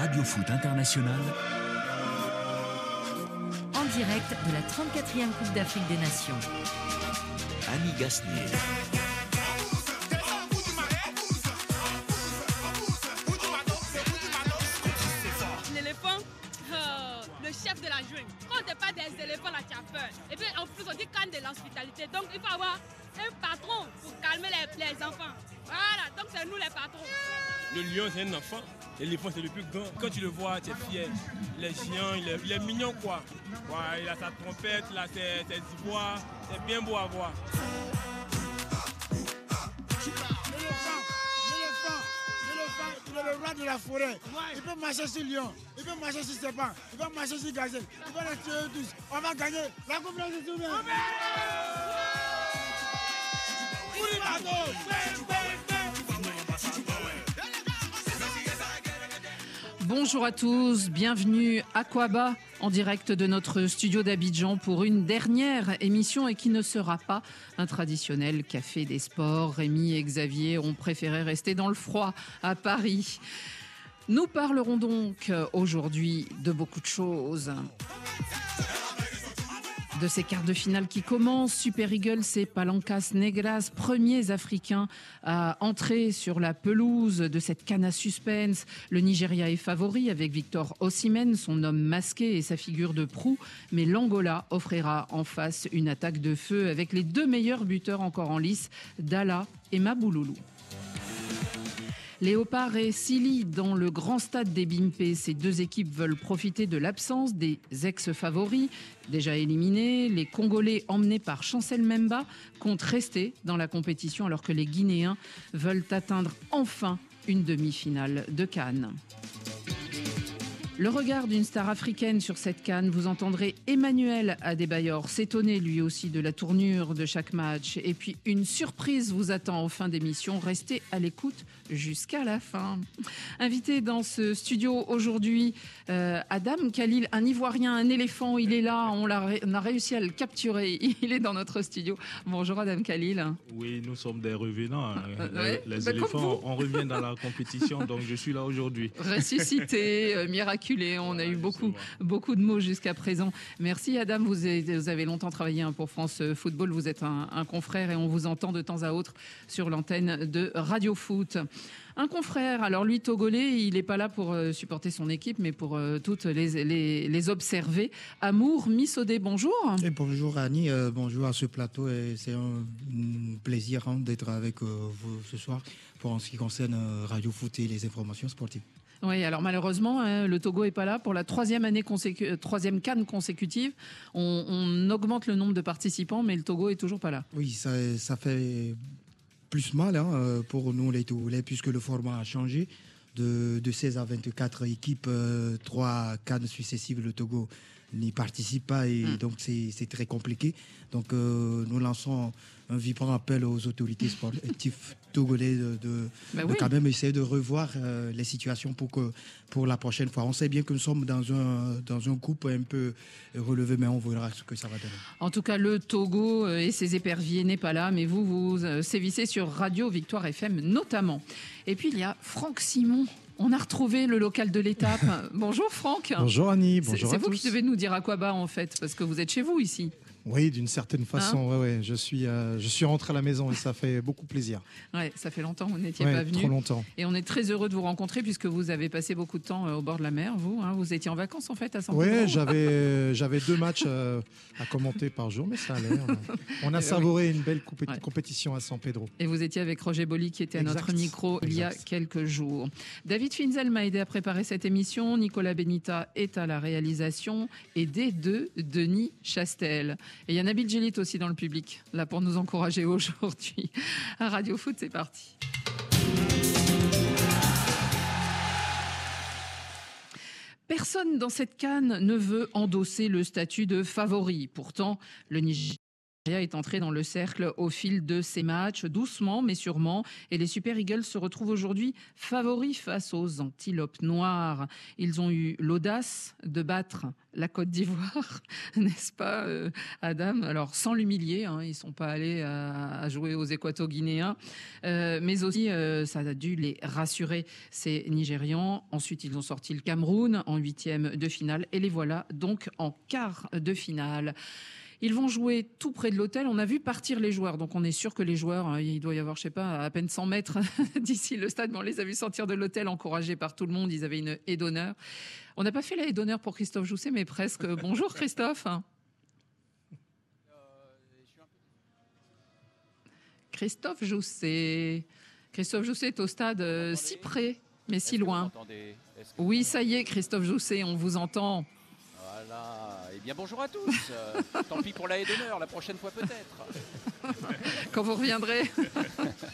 Radio Foot International. En direct de la 34e Coupe d'Afrique des Nations. Annie Gasnier. L'éléphant, euh, le chef de la jungle. Quand t'es pas des éléphants, là, tu as peur. Et puis en plus, on dit canne de l'hospitalité. Donc il faut avoir un patron pour calmer les, les enfants. Voilà, donc c'est nous les patrons. Le lion, c'est un enfant. L'éléphant, c'est le plus grand. Quand tu le vois, tu es fier. Il est géant, il est, il est mignon, quoi. Ouais, il a sa trompette, là, ses, ses ivoires. C'est bien beau à voir. Il est le roi de la forêt. Il peut marcher sur lion, il peut marcher sur serpent, il peut marcher sur gazelle, il peut les tuer tous. On va gagner la Coupe de la Bonjour à tous, bienvenue à Quaba en direct de notre studio d'Abidjan pour une dernière émission et qui ne sera pas un traditionnel café des sports. Rémi et Xavier ont préféré rester dans le froid à Paris. Nous parlerons donc aujourd'hui de beaucoup de choses de ces quarts de finale qui commencent. Super Eagles et Palancas Negras, premiers Africains à entrer sur la pelouse de cette canne à suspense. Le Nigeria est favori avec Victor Osimhen, son homme masqué et sa figure de proue. Mais l'Angola offrira en face une attaque de feu avec les deux meilleurs buteurs encore en lice, Dala et Mabouloulou. Léopard et Silly dans le grand stade des Bimpe. Ces deux équipes veulent profiter de l'absence des ex-favoris déjà éliminés. Les Congolais emmenés par Chancel Memba comptent rester dans la compétition alors que les Guinéens veulent atteindre enfin une demi-finale de Cannes. Le regard d'une star africaine sur cette canne, vous entendrez Emmanuel Adebayor s'étonner lui aussi de la tournure de chaque match. Et puis une surprise vous attend en fin d'émission. Restez à l'écoute jusqu'à la fin. Invité dans ce studio aujourd'hui, euh, Adam Khalil, un Ivoirien, un éléphant. Il est là, on a, on a réussi à le capturer. Il est dans notre studio. Bonjour Adam Khalil. Oui, nous sommes des revenants. Euh, les ouais, les bah, éléphants, on revient dans la compétition, donc je suis là aujourd'hui. ressuscité, euh, miraculé. On a eu beaucoup, beaucoup de mots jusqu'à présent. Merci Adam, vous avez, vous avez longtemps travaillé hein, pour France Football. Vous êtes un, un confrère et on vous entend de temps à autre sur l'antenne de Radio Foot. Un confrère, alors lui togolais, il n'est pas là pour euh, supporter son équipe, mais pour euh, toutes les, les, les observer. Amour Missodé, bonjour. Et bonjour Annie, euh, bonjour à ce plateau. et C'est un mm, plaisir hein, d'être avec vous ce soir pour en ce qui concerne Radio Foot et les informations sportives. Oui, alors malheureusement, hein, le Togo est pas là pour la troisième année consécu- troisième canne consécutive. On, on augmente le nombre de participants, mais le Togo est toujours pas là. Oui, ça, ça fait plus mal hein, euh, pour nous les Togolais puisque le format a changé. De, de 16 à 24 équipes, euh, trois cannes successives, le Togo n'y participe pas et Mm. donc c'est c'est très compliqué. Donc euh, nous lançons un vibrant appel aux autorités sportives togolais de, de, Bah de oui. quand même essayer de revoir euh, les situations pour que pour la prochaine fois. On sait bien que nous sommes dans un dans un groupe un peu relevé, mais on verra ce que ça va donner. En tout cas, le Togo euh, et ses éperviers n'est pas là, mais vous, vous euh, sévissez sur Radio Victoire FM notamment. Et puis, il y a Franck Simon. On a retrouvé le local de l'étape. Bonjour Franck. Bonjour Annie, C'est bonjour c'est vous tous. qui devez nous dire à quoi bas en fait, parce que vous êtes chez vous ici. Oui, d'une certaine façon, ouais, ouais, je suis, euh, je suis rentré à la maison et ça fait beaucoup plaisir. Ouais, ça fait longtemps que vous n'étiez Ouais, pas venu. trop longtemps. Et on est très heureux de vous rencontrer puisque vous avez passé beaucoup de temps euh, au bord de la mer, vous. hein. vous étiez en vacances en fait à San Oui, Pedro. j'avais, j'avais deux matchs euh, à commenter par jour, mais ça allait. On a, on a savouré une belle compétition à San Pedro. Et vous étiez avec Roger Boli qui était à notre Exact. micro il y a quelques jours. David Finzel m'a aidé à préparer cette émission. Nicolas Benita est à la réalisation. Aidé de Denis Chastel. Et il y a Nabil Djelit aussi dans le public, là pour nous encourager aujourd'hui. Radio Foot, c'est parti. Personne dans cette canne ne veut endosser le statut de favori. Pourtant, le Est entré dans le cercle au fil de ces matchs, doucement mais sûrement. Et les Super Eagles se retrouvent aujourd'hui favoris face aux Antilopes Noires. Ils ont eu l'audace de battre la Côte d'Ivoire, n'est-ce pas, euh, Adam? Alors, sans l'humilier, hein, ils ne sont pas allés jouer aux Équato-Guinéens, euh, mais aussi, euh, ça a dû les rassurer, ces Nigérians. Ensuite, ils ont sorti le Cameroun en huitième de finale, et les voilà donc en quart de finale. Ils vont jouer tout près de l'hôtel. On a vu partir les joueurs, donc on est sûr que les joueurs, hein, il doit y avoir, je sais pas, à peine 100 mètres d'ici le stade, mais on les a vus sortir de l'hôtel encouragés par tout le monde. Ils avaient une haie d'honneur. On n'a pas fait la haie d'honneur pour Christophe Jousset, mais presque. Bonjour Christophe. Christophe Jousset. Christophe Jousset est au stade euh, si près, mais si loin. Oui, ça y est, Christophe Jousset, on vous entend. Eh bien, bonjour à tous. Euh, tant pis pour la haie d'honneur, la prochaine fois peut-être. Quand vous reviendrez.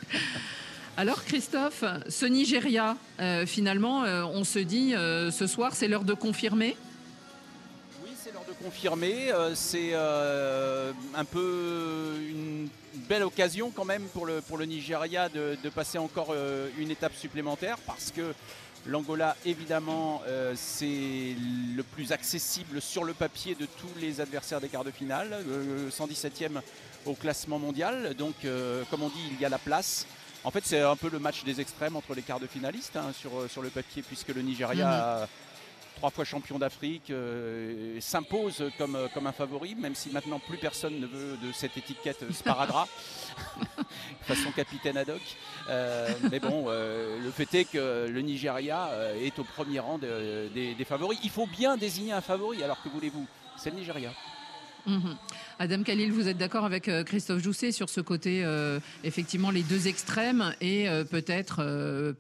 Alors Christophe, ce Nigeria, euh, finalement, euh, on se dit ce soir, c'est l'heure de confirmer? Oui, c'est l'heure de confirmer. c'est un peu une belle occasion quand même pour le, pour le Nigeria de, de passer encore une étape supplémentaire parce que L'Angola, évidemment, euh, c'est le plus accessible sur le papier de tous les adversaires des quarts de finale. 117e au classement mondial. Donc, euh, comme on dit, il y a la place. En fait, c'est un peu le match des extrêmes entre les quarts de finalistes hein, sur, sur le papier, puisque le Nigeria mhm trois fois champion d'Afrique, euh, s'impose comme, euh, comme un favori, même si maintenant plus personne ne veut de cette étiquette sparadrap, façon capitaine ad hoc. Euh, mais bon, le fait est que le Nigeria est au premier rang des favoris. Il faut bien désigner un favori, alors que voulez-vous? C'est le Nigeria. Mhm. Adam Khalil, vous êtes d'accord avec euh, Christophe Jousset sur ce côté, euh, effectivement, les deux extrêmes et euh, peut-être,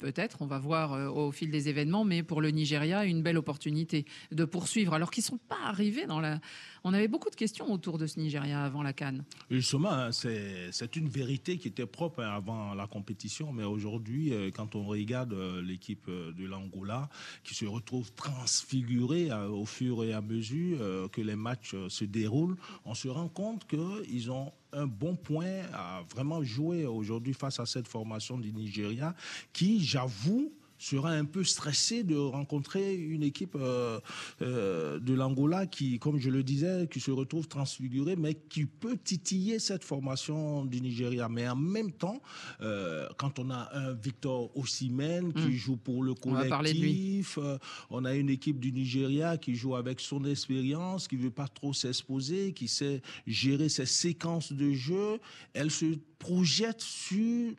peut-être, on va voir au fil des événements, mais pour le Nigeria, une belle opportunité de poursuivre, alors qu'ils ne sont pas arrivés dans la, on avait beaucoup de questions autour de ce Nigeria avant la Cannes. Justement, hein, c'est une vérité qui était propre hein, avant la compétition, mais aujourd'hui, euh, quand on regarde euh, l'équipe euh, de l'Angola qui se retrouve transfigurée au fur et à mesure que les matchs se déroulent, on se rend compte qu'ils ont un bon point à vraiment jouer aujourd'hui face à cette formation du Nigeria qui, j'avoue, sera un peu stressé de rencontrer une équipe euh, euh, de l'Angola qui, comme je le disais, qui se retrouve transfigurée, mais qui peut titiller cette formation du Nigeria. Mais en même temps, euh, quand on a un Victor Osimhen qui hmm. joue pour le collectif, on, on, a une équipe du Nigeria qui joue avec son expérience, qui veut pas trop s'exposer, qui sait gérer ses séquences de jeu, elle se projette sur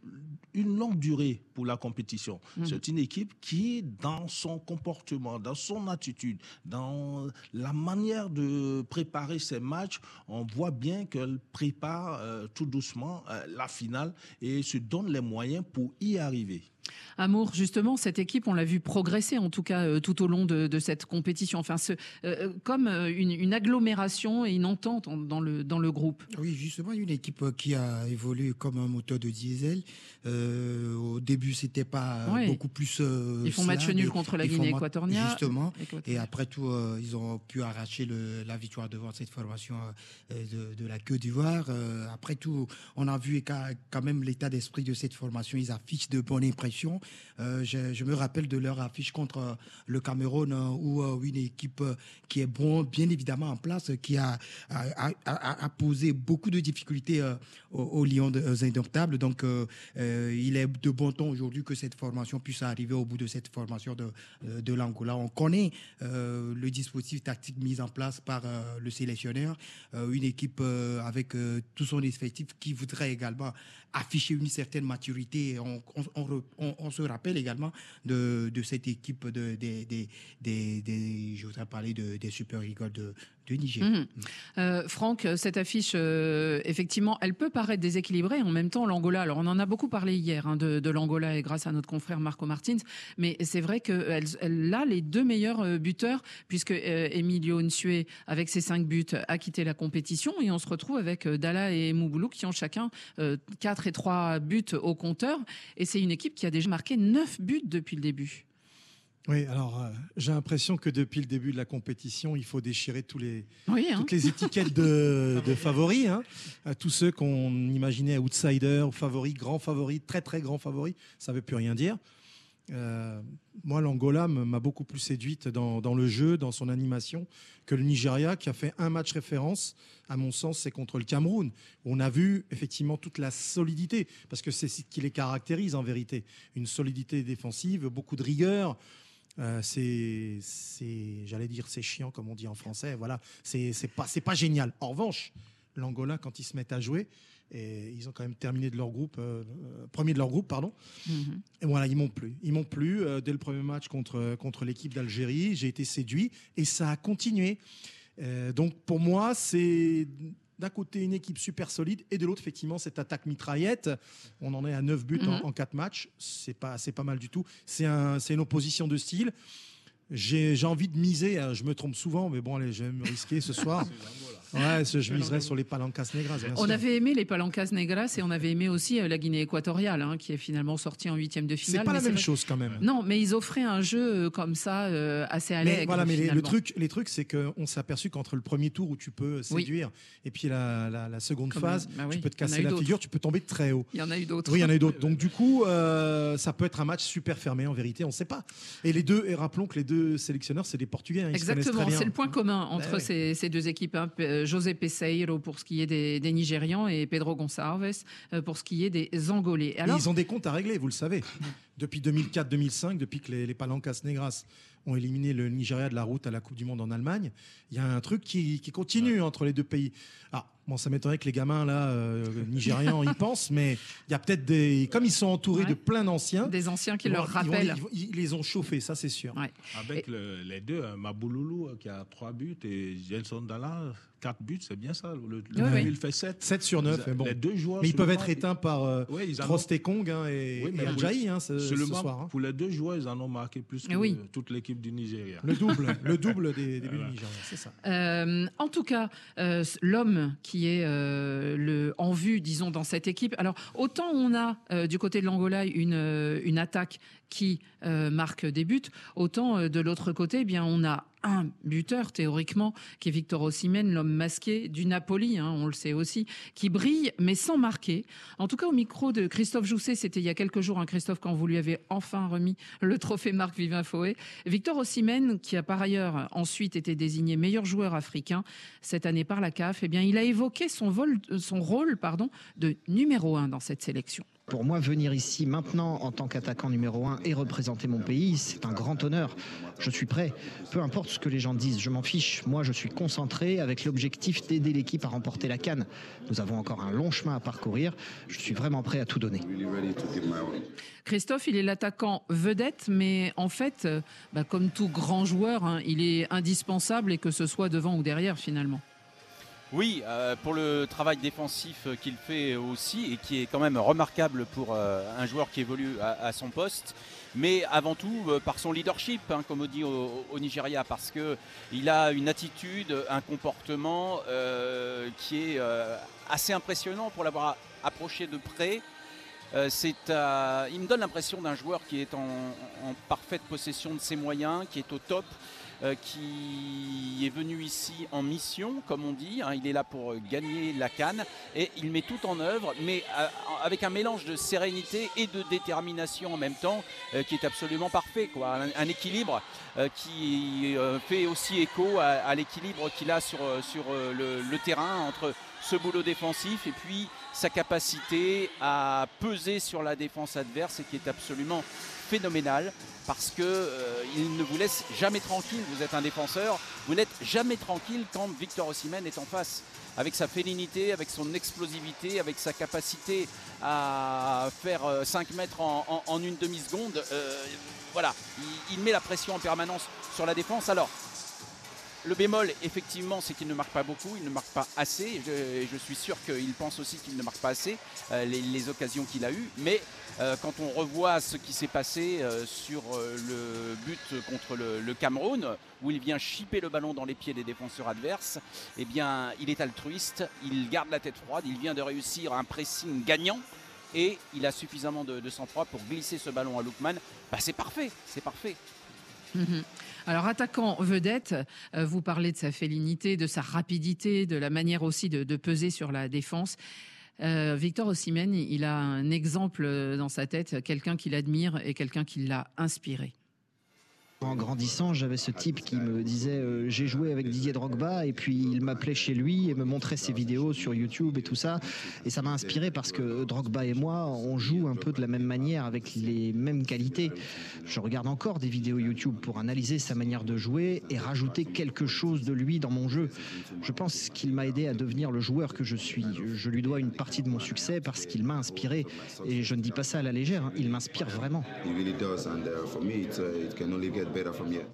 une longue durée pour la compétition. Hmm. C'est une équipe qui, dans son comportement, dans son attitude, dans la manière de préparer ses matchs, on voit bien qu'elle prépare euh, tout doucement euh, la finale et se donne les moyens pour y arriver. Amour, justement, cette équipe, on l'a vu progresser en tout cas euh, tout au long de, cette compétition. Enfin, ce, euh, comme euh, une, agglomération et une entente dans le, dans le groupe. Oui, justement, une équipe qui a évolué comme un moteur de diesel. au début, c'était pas beaucoup plus. ils font match nul contre la Guinée équatoriale. Justement. Et après tout, ils ont pu arracher la victoire devant cette formation de, la Côte d'Ivoire. après tout, on a vu quand même l'état d'esprit de cette formation. Ils affichent de bonnes impressions euh, je, me rappelle de leur affiche contre euh, le Cameroun euh, où une équipe qui est bien évidemment en place, qui a, posé beaucoup de difficultés aux, Lions indomptables. Donc, il est de bon ton aujourd'hui que cette formation puisse arriver au bout de cette formation de, de l'Angola. On connaît le dispositif tactique mis en place par le sélectionneur, une équipe avec tout son effectif qui voudrait également afficher une certaine maturité. On, se rappelle également de, cette équipe de, je voudrais parler de, des Super Eagles de, Niger. Mhm. Euh, Franck, cette affiche, euh, effectivement, elle peut paraître déséquilibrée. En même temps, l'Angola, alors on en a beaucoup parlé hier hein, de, l'Angola et grâce à notre confrère Marco Martins, mais c'est vrai qu'elle elle a les deux meilleurs euh, buteurs puisque Emilio Nsue, avec ses cinq buts, a quitté la compétition et on se retrouve avec Dala et Mouboulou qui ont chacun quatre et trois buts au compteur et c'est une équipe qui a déjà marqué neuf buts depuis le début. Oui, alors euh, j'ai l'impression que depuis le début de la compétition, il faut déchirer tous les, Oui, hein. toutes les étiquettes de, de favoris. hein. À tous ceux qu'on imaginait outsiders, favoris, grands favoris, très très grands favoris, ça ne veut plus rien dire. Euh, moi, l'Angola m'a beaucoup plus séduite dans, le jeu, dans son animation, que le Nigeria, qui a fait un match référence. À mon sens, c'est contre le Cameroun. où On a vu effectivement toute la solidité, parce que c'est ce qui les caractérise en vérité. Une solidité défensive, beaucoup de rigueur. Euh, c'est, j'allais dire, c'est chiant comme on dit en français. Voilà, c'est, pas, pas génial. En revanche, l'Angola, quand ils se mettent à jouer, et ils ont quand même terminé de leur groupe, euh, euh, premier de leur groupe, pardon. Mhm. Et voilà, ils m'ont plu. Ils m'ont plu euh, dès le premier match contre, contre l'équipe d'Algérie. J'ai été séduit et ça a continué. Euh, donc pour moi, c'est d'un côté une équipe super solide et de l'autre, effectivement, cette attaque mitraillette. On en est à 9 buts Mhm. en, en 4 matchs. C'est pas, c'est pas mal du tout. C'est un, c'est une opposition de style. J'ai j'ai envie de miser, hein, je me trompe souvent, mais bon, allez, je vais me risquer ce soir. Ouais, je miserai sur les Palancas Negras. bien On sûr. avait aimé les Palancas Negras et on avait aimé aussi euh, la Guinée équatoriale, hein, qui est finalement sortie en huitième de finale. C'est pas la même vrai- chose quand même. Non, mais ils offraient un jeu euh, comme ça, euh, assez allègre. Mais voilà, mais les, le truc, les trucs, c'est qu'on s'est aperçu qu'entre le premier tour où tu peux Oui. séduire et puis la, la- la seconde Comme- phase, bah oui, tu peux te casser la figure, tu peux tomber très haut. Il y en a eu d'autres. Oui, il y en a eu d'autres. Donc du coup, euh, ça peut être un match super fermé en vérité, on ne sait pas. Et les deux, et rappelons que les deux sélectionneurs, c'est des Portugais. hein, Exactement, c'est le point commun entre ces, ces deux équipes. hein. Euh, José Peseiro pour ce qui est des, des Nigérians et Pedro Gonçalves euh, pour ce qui est des Angolais. Et Alors, ils ont des comptes à régler, vous le savez. Depuis 2004-2005, depuis que les, les Palancas Negras ont éliminé le Nigeria de la route à la Coupe du Monde en Allemagne, il y a un truc qui, qui continue entre les deux pays. Ah, bon, ça m'étonnerait que les gamins là, euh, nigérians, y pensent, mais il y a peut-être des, comme ils sont entourés Ouais. de plein d'anciens, des anciens qui leur ils vont- rappellent. ils vont- ils les ont chauffés, ça c'est sûr. Ouais. Avec le- les deux, hein, Mabouloulou euh, qui a 3 buts et Gelson Dalla, 4 buts, c'est bien ça. Le, le Oui, oui. il fait 7. 7 sur 9, mais bon. Les deux joueurs. Mais ils peuvent être éteints par euh, ils et Kong hein, et, Oui, et hein, ce, soir. hein. Pour les deux joueurs, ils en ont marqué plus que Oui. toute l'équipe du Nigeria. Le double, le double des, des buts Voilà. du Nigeria, c'est ça. Euh, en tout cas, euh, l'homme qui est euh, le, en vue, disons, dans cette équipe. Alors, autant on a euh, du côté de l'Angola une, une attaque qui euh, marque des buts, autant euh, de l'autre côté, eh bien, on a un buteur théoriquement qui est Victor Osimhen, l'homme masqué du Napoli, hein, on le sait aussi, qui brille mais sans marquer. En tout cas, au micro de Christophe Jousset, c'était il y a quelques jours, hein, Christophe, quand vous lui avez enfin remis le trophée Marc Vivin Foé. Victor Osimhen, qui a par ailleurs ensuite été désigné meilleur joueur africain cette année par la CAF, eh bien, il a évoqué son, vol, son rôle pardon, de numéro un dans cette sélection. Pour moi, venir ici maintenant en tant qu'attaquant numéro un et représenter mon pays, c'est un grand honneur. Je suis prêt. Peu importe ce que les gens disent, je m'en fiche. Moi, je suis concentré avec l'objectif d'aider l'équipe à remporter la canne. Nous avons encore un long chemin à parcourir. Je suis vraiment prêt à tout donner. Christophe, il est l'attaquant vedette, mais en fait, euh, bah, comme tout grand joueur, hein, il est indispensable et que ce soit devant ou derrière finalement. Oui, euh, pour le travail défensif qu'il fait aussi et qui est quand même remarquable pour euh, un joueur qui évolue à, son poste, mais avant tout euh, par son leadership, hein, comme on dit au, Nigeria, parce que il a une attitude, un comportement qui est assez impressionnant pour l'avoir approché de près. Il me donne l'impression d'un joueur qui est en parfaite possession de ses moyens, qui est au top, euh, qui est venu ici en mission, comme on dit. hein. il est là pour euh, gagner la canne et il met tout en œuvre, mais euh, avec un mélange de sérénité et de détermination en même temps, qui est absolument parfait. Quoi. Un, équilibre qui fait aussi écho à, l'équilibre qu'il a sur, sur le, le terrain entre ce boulot défensif et puis sa capacité à peser sur la défense adverse et qui est absolument phénoménal parce que euh, ne vous laisse jamais tranquille. Vous êtes un défenseur, vous n'êtes jamais tranquille quand Victor Osimhen est en face. Avec sa félinité, avec son explosivité, avec sa capacité à faire euh, 5 mètres en, une demi-seconde, euh, voilà, il, il met la pression en permanence sur la défense. Alors, le bémol, effectivement, c'est qu'il ne marque pas beaucoup, il ne marque pas assez. Je, je suis sûr qu'il pense aussi qu'il ne marque pas assez euh, les, occasions qu'il a eues. Mais euh, quand on revoit ce qui s'est passé euh, sur le but contre le, Cameroun, où il vient chipper le ballon dans les pieds des défenseurs adverses, eh bien, il est altruiste, il garde la tête froide, il vient de réussir un pressing gagnant. Et il a suffisamment de, de sang-froid pour glisser ce ballon à Lookman. Bah, c'est parfait, c'est parfait. Mhm. Alors, attaquant vedette, euh, vous parlez de sa félinité, de sa rapidité, de la manière aussi de, peser sur la défense. Euh, Victor Osimhen, il a un exemple euh, dans sa tête, quelqu'un qu'il admire et quelqu'un qui l'a inspiré. En grandissant, j'avais ce type qui me disait euh, j'ai joué avec Didier Drogba et puis il m'appelait chez lui et me montrait ses vidéos sur YouTube et tout ça et ça m'a inspiré parce que Drogba et moi on joue un peu de la même manière avec les mêmes qualités. Je regarde encore des vidéos YouTube pour analyser sa manière de jouer et rajouter quelque chose de lui dans mon jeu. Je pense qu'il m'a aidé à devenir le joueur que je suis. Je lui dois une partie de mon succès parce qu'il m'a inspiré et je ne dis pas ça à la légère, hein, il m'inspire vraiment. Better from here.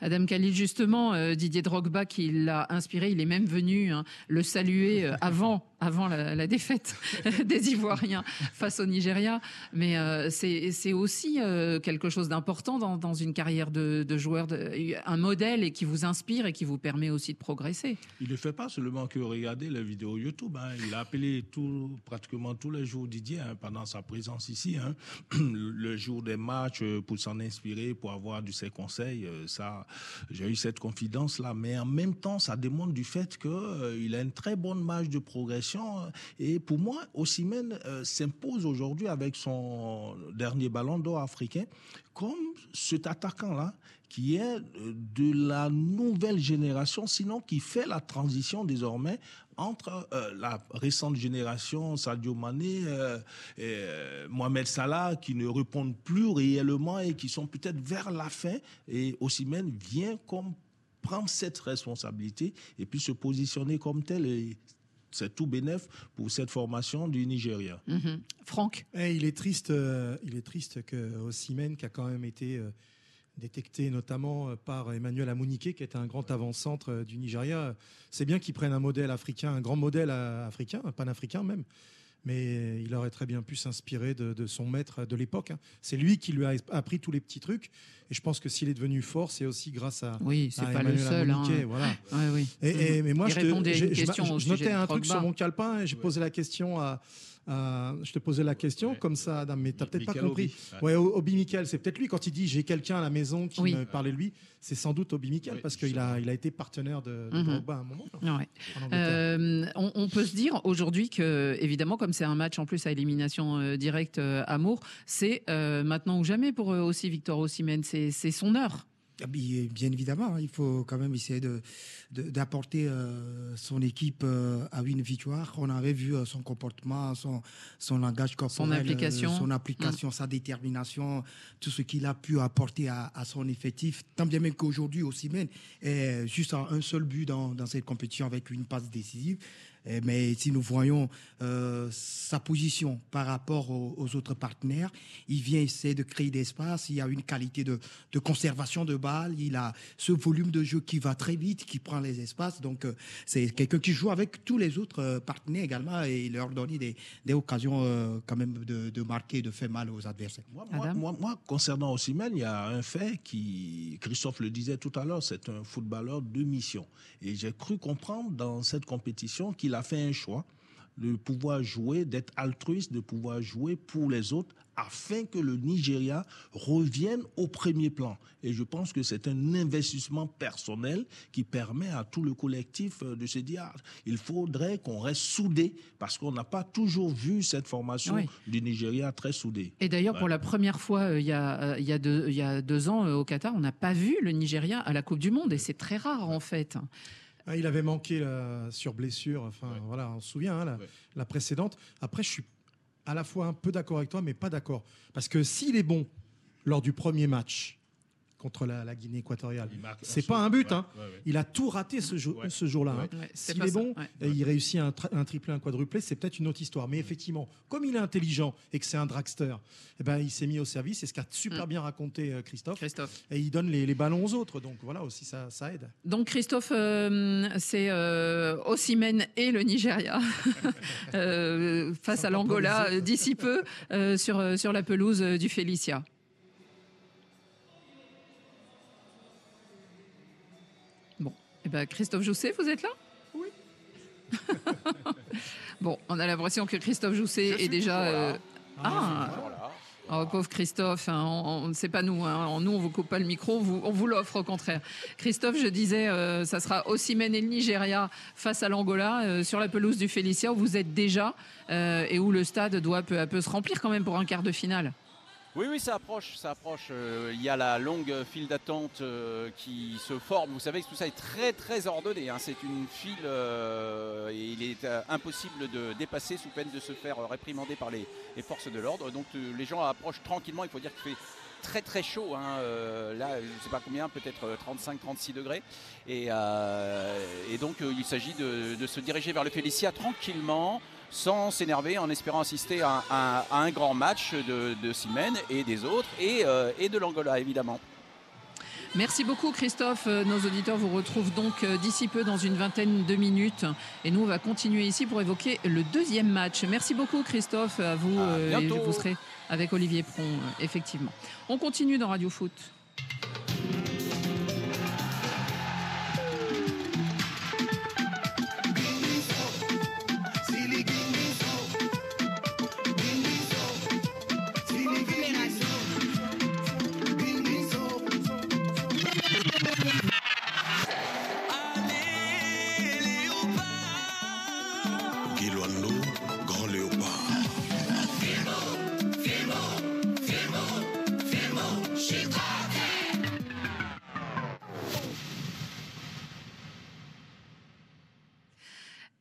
Adam Khalil, justement, euh, Didier Drogba qui l'a inspiré, il est même venu hein, le saluer euh, avant, avant la, la défaite des Ivoiriens face au Nigeria. Mais euh, c'est aussi quelque chose d'important dans, dans une carrière de, de joueur, de- un modèle et qui vous inspire et qui vous permet aussi de progresser. Il ne fait pas seulement que regarder les vidéos YouTube. hein. Il a appelé tout, pratiquement tous les jours Didier hein, pendant sa présence ici. Le jour des matchs pour s'en inspirer, pour avoir de ses conseils. euh, J'ai eu cette confidence-là. Mais en même temps, ça démontre du fait qu'il a une très bonne marge de progression. euh, Et pour moi, Osimhen euh, s'impose aujourd'hui avec son dernier ballon d'or africain comme cet attaquant-là qui est euh, de la nouvelle génération, sinon qui fait la transition désormais entre euh, la récente génération, Sadio Mané, euh, et, euh, Mohamed Salah, qui ne répondent plus réellement et qui sont peut-être vers la fin. Et Osimhen vient comme prendre cette responsabilité et puis se positionner comme tel. Et c'est tout bénef pour cette formation du Nigeria. Mhm. Franck Eh, il est triste, euh, il est triste que qui a quand même été euh, détecté notamment euh, par Emmanuel Amouniké, qui est un grand avant-centre euh, du Nigeria, c'est bien qu'il prenne un modèle africain, un grand modèle euh, africain, un panafricain même. Mais il aurait très bien pu s'inspirer de, de son maître de l'époque. hein. C'est lui qui lui a appris tous les petits trucs. Et je pense que s'il est devenu fort, c'est aussi grâce à. Oui, c'est à pas le Emmanuel seul, Amouniké, hein. Voilà. Ouais, oui. Et, et- mais moi, Il je, te- je- notais un truc sur mon calepin et j'ai posé la question à. À- je te posais la question comme ça, Adam, mais tu n'as peut-être pas Michael compris. Obi. Ouais, Obi Mikel, c'est peut-être lui quand il dit j'ai quelqu'un à la maison qui Oui. me parlait de lui. C'est sans doute Obi Mikel parce qu'il a, il a été partenaire de, de Mhm. Drogba à un moment. Ouais. Angleterre. Euh, on, on peut se dire aujourd'hui que, évidemment, comme c'est un match en plus à élimination euh, directe euh, Amour, c'est euh, maintenant ou jamais pour euh, aussi Victor Osimhen. C'est c'est son heure. Ah, Bien évidemment, hein, il faut quand même essayer de- d'apporter euh, son équipe euh, à une victoire. On avait vu euh, son comportement, son, son langage corporel, euh, application. son application, sa détermination, tout ce qu'il a pu apporter à, à son effectif. Tant bien même qu'aujourd'hui, Osimhen est juste à un seul but dans, dans cette compétition avec une passe décisive. Eh, Mais si nous voyons euh, sa position par rapport aux, aux autres partenaires, il vient essayer de créer d'espace. Il y a une qualité de, de conservation de balles. Il a ce volume de jeu qui va très vite, qui prend les espaces. Donc, euh, c'est quelqu'un qui joue avec tous les autres euh, partenaires également et leur donner des, des occasions euh, quand même de, de marquer, de faire mal aux adversaires. Moi, moi, moi, moi, concernant Osimhen, il y a un fait qui, Christophe le disait tout à l'heure, c'est un footballeur de mission. Et j'ai cru comprendre dans cette compétition qu'il a fait un choix de pouvoir jouer, d'être altruiste, de pouvoir jouer pour les autres afin que le Nigeria revienne au premier plan. Et je pense que c'est un investissement personnel qui permet à tout le collectif euh, de se dire ah, il faudrait qu'on reste soudé parce qu'on n'a pas toujours vu cette formation Oui. du Nigeria très soudée. Et d'ailleurs, Ouais. pour la première fois, euh, il y, a, euh, il y, a deux, il y a deux ans, au Qatar, on n'a pas vu le Nigeria à la Coupe du Monde. Et c'est très rare, en fait. Ah, il avait manqué là, sur blessure. Enfin, voilà, on se souvient, hein, la, la précédente. Après, je suis à la fois un peu d'accord avec toi, mais pas d'accord. Parce que s'il est bon lors du premier match contre la, la Guinée équatoriale, c'est pas un but. Ouais, hein. ouais, ouais. Il a tout raté ce, jour, ce jour-là. hein. S'il est bon ouais. et il réussit un, tri- un triplé, un quadruplé, c'est peut-être une autre histoire. Mais effectivement, comme il est intelligent et que c'est un dragster, eh ben, il s'est mis au service. C'est ce qu'a super bien raconté euh, Christophe. Mm. Christophe. Et il donne les, les ballons aux autres. Donc voilà aussi, ça, ça aide. Donc Christophe, euh, c'est euh, Osimhen et le Nigeria euh, face à l'Angola euh, d'ici peu euh, sur, euh, sur la pelouse euh, du Félicia. Eh ben, Christophe Jousset, vous êtes là? Oui. bon, on a l'impression que Christophe Jousset est déjà... euh, Ah, Oh, pauvre Christophe, hein, on, c'est pas nous. Hein. nous, on vous coupe pas le micro, on vous l'offre au contraire. Christophe, je disais, euh, ça sera Ossimène et le Nigeria face à l'Angola euh, sur la pelouse du Félicia où vous êtes déjà euh, et où le stade doit peu à peu se remplir quand même pour un quart de finale. Oui, oui, ça approche, ça approche. Euh, il y a la longue file d'attente euh, qui se forme. Vous savez que tout ça est très, très ordonné. Hein. C'est une file euh, et il est impossible de dépasser sous peine de se faire réprimander par les, forces de l'ordre. Donc les gens approchent tranquillement. Il faut dire qu'il fait très très chaud. Hein. là, je ne sais pas combien, peut-être 35-36 degrés. Et, donc il s'agit de, se diriger vers le Félicia tranquillement sans s'énerver en espérant assister à, un grand match de, de et des autres euh, et, de l'Angola évidemment. Merci beaucoup Christophe. Euh, nos auditeurs vous retrouvent donc euh, d'ici peu dans une vingtaine de minutes. Et nous, on va continuer ici pour évoquer le deuxième match. Merci beaucoup Christophe. À vous. vous serez avec Olivier Pron, effectivement. On continue dans Radio Foot.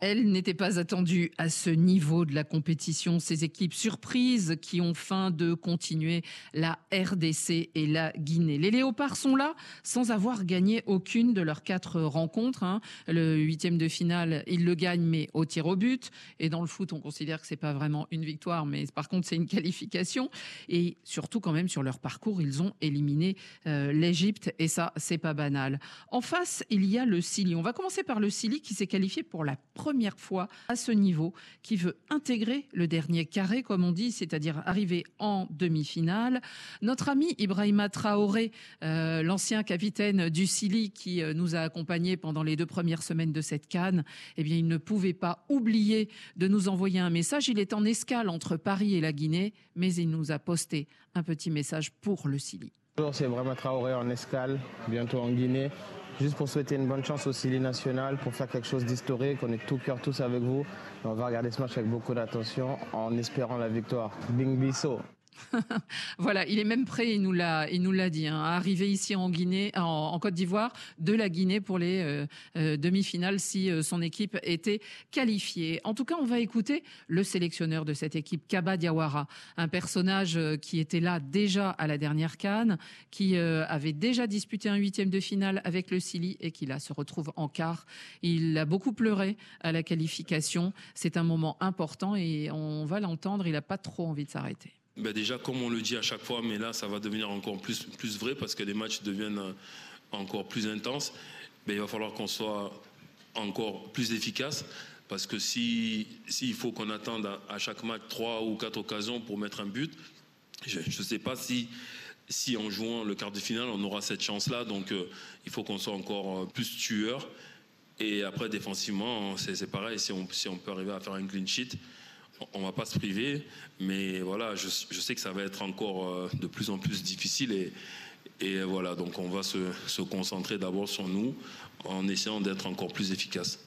Elle n'était pas attendue à ce niveau de la compétition. Ces équipes surprises qui ont faim de continuer la RDC et la Guinée. Les Léopards sont là sans avoir gagné aucune de leurs quatre rencontres. Hein. Le huitième de finale, ils le gagnent, mais au tir au but. Et dans le foot, on considère que c'est pas vraiment une victoire, mais par contre, c'est une qualification. Et surtout, quand même, sur leur parcours, ils ont éliminé euh, l'Égypte. Et ça, c'est pas banal. En face, il y a le Sili. On va commencer par le Sili qui s'est qualifié pour la première première fois à ce niveau, qui veut intégrer le dernier carré, comme on dit, c'est-à-dire arriver en demi-finale. Notre ami Ibrahima Traoré, euh, l'ancien capitaine du Sili qui euh, nous a accompagnés pendant les deux premières semaines de cette canne, eh bien, il ne pouvait pas oublier de nous envoyer un message. Il est en escale entre Paris et la Guinée, mais il nous a posté un petit message pour le Sili. Bonjour, c'est Ibrahima Traoré en escale, bientôt en Guinée juste pour souhaiter une bonne chance au Sili national, pour faire quelque chose d'historique. On est tout cœur tous avec vous. On va regarder ce match avec beaucoup d'attention en espérant la victoire. Bing Bisso voilà, il est même prêt, il nous l'a, il nous l'a dit, hein, à arriver ici en Guinée, en, Côte d'Ivoire, de la Guinée pour les euh, euh, demi-finales si euh, son équipe était qualifiée. En tout cas, on va écouter le sélectionneur de cette équipe, Kaba Diawara, un personnage qui était là déjà à la dernière Cannes, qui avait déjà disputé un huitième de finale avec le Sili et qui là se retrouve en quart. Il a beaucoup pleuré à la qualification. C'est un moment important et on va l'entendre. Il n'a pas trop envie de s'arrêter ben Déjà, comme on le dit à chaque fois, mais là, ça va devenir encore plus, plus vrai parce que les matchs deviennent euh, encore plus intenses. Ben, il va falloir qu'on soit encore plus efficace. Parce que s'il si, faut qu'on attende à, chaque match trois ou quatre occasions pour mettre un but, je ne sais pas si, si en jouant le quart de finale, on aura cette chance-là. Donc euh, il faut qu'on soit encore euh, plus tueur. Et après, défensivement, c'est pareil. Si on, si on peut arriver à faire un clean sheet, on va pas se priver, mais voilà, je, sais que ça va être encore euh, de plus en plus difficile et, et voilà, donc on va se concentrer d'abord sur nous en essayant d'être encore plus efficace.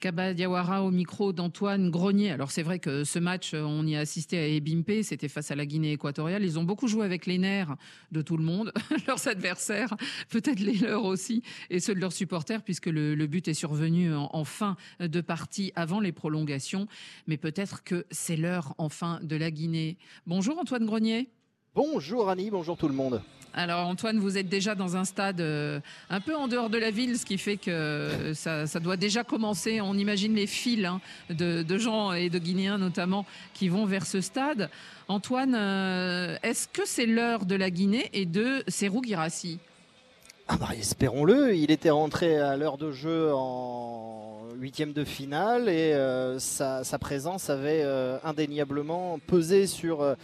Kaba Diawara au micro d'Antoine Grenier. Alors c'est vrai que ce match, on y a assisté à Ebimpe, c'était face à la Guinée équatoriale. Ils ont beaucoup joué avec les nerfs de tout le monde, leurs adversaires, peut-être les leurs aussi, et ceux de leurs supporters, puisque le, but est survenu en, fin de partie avant les prolongations. Mais peut-être que c'est l'heure enfin de la Guinée. Bonjour Antoine Grenier. Bonjour Annie, bonjour tout le monde. Alors Antoine, vous êtes déjà dans un stade euh, un peu en dehors de la ville, ce qui fait que ça, doit déjà commencer. On imagine les files hein, de, gens et de Guinéens notamment qui vont vers ce stade. Antoine, euh, est-ce que c'est l'heure de la Guinée et de Serou Girassi? Ah bah, espérons-le. Il était rentré à l'heure de jeu en huitième de finale et euh, sa, présence avait indéniablement pesé sur euh,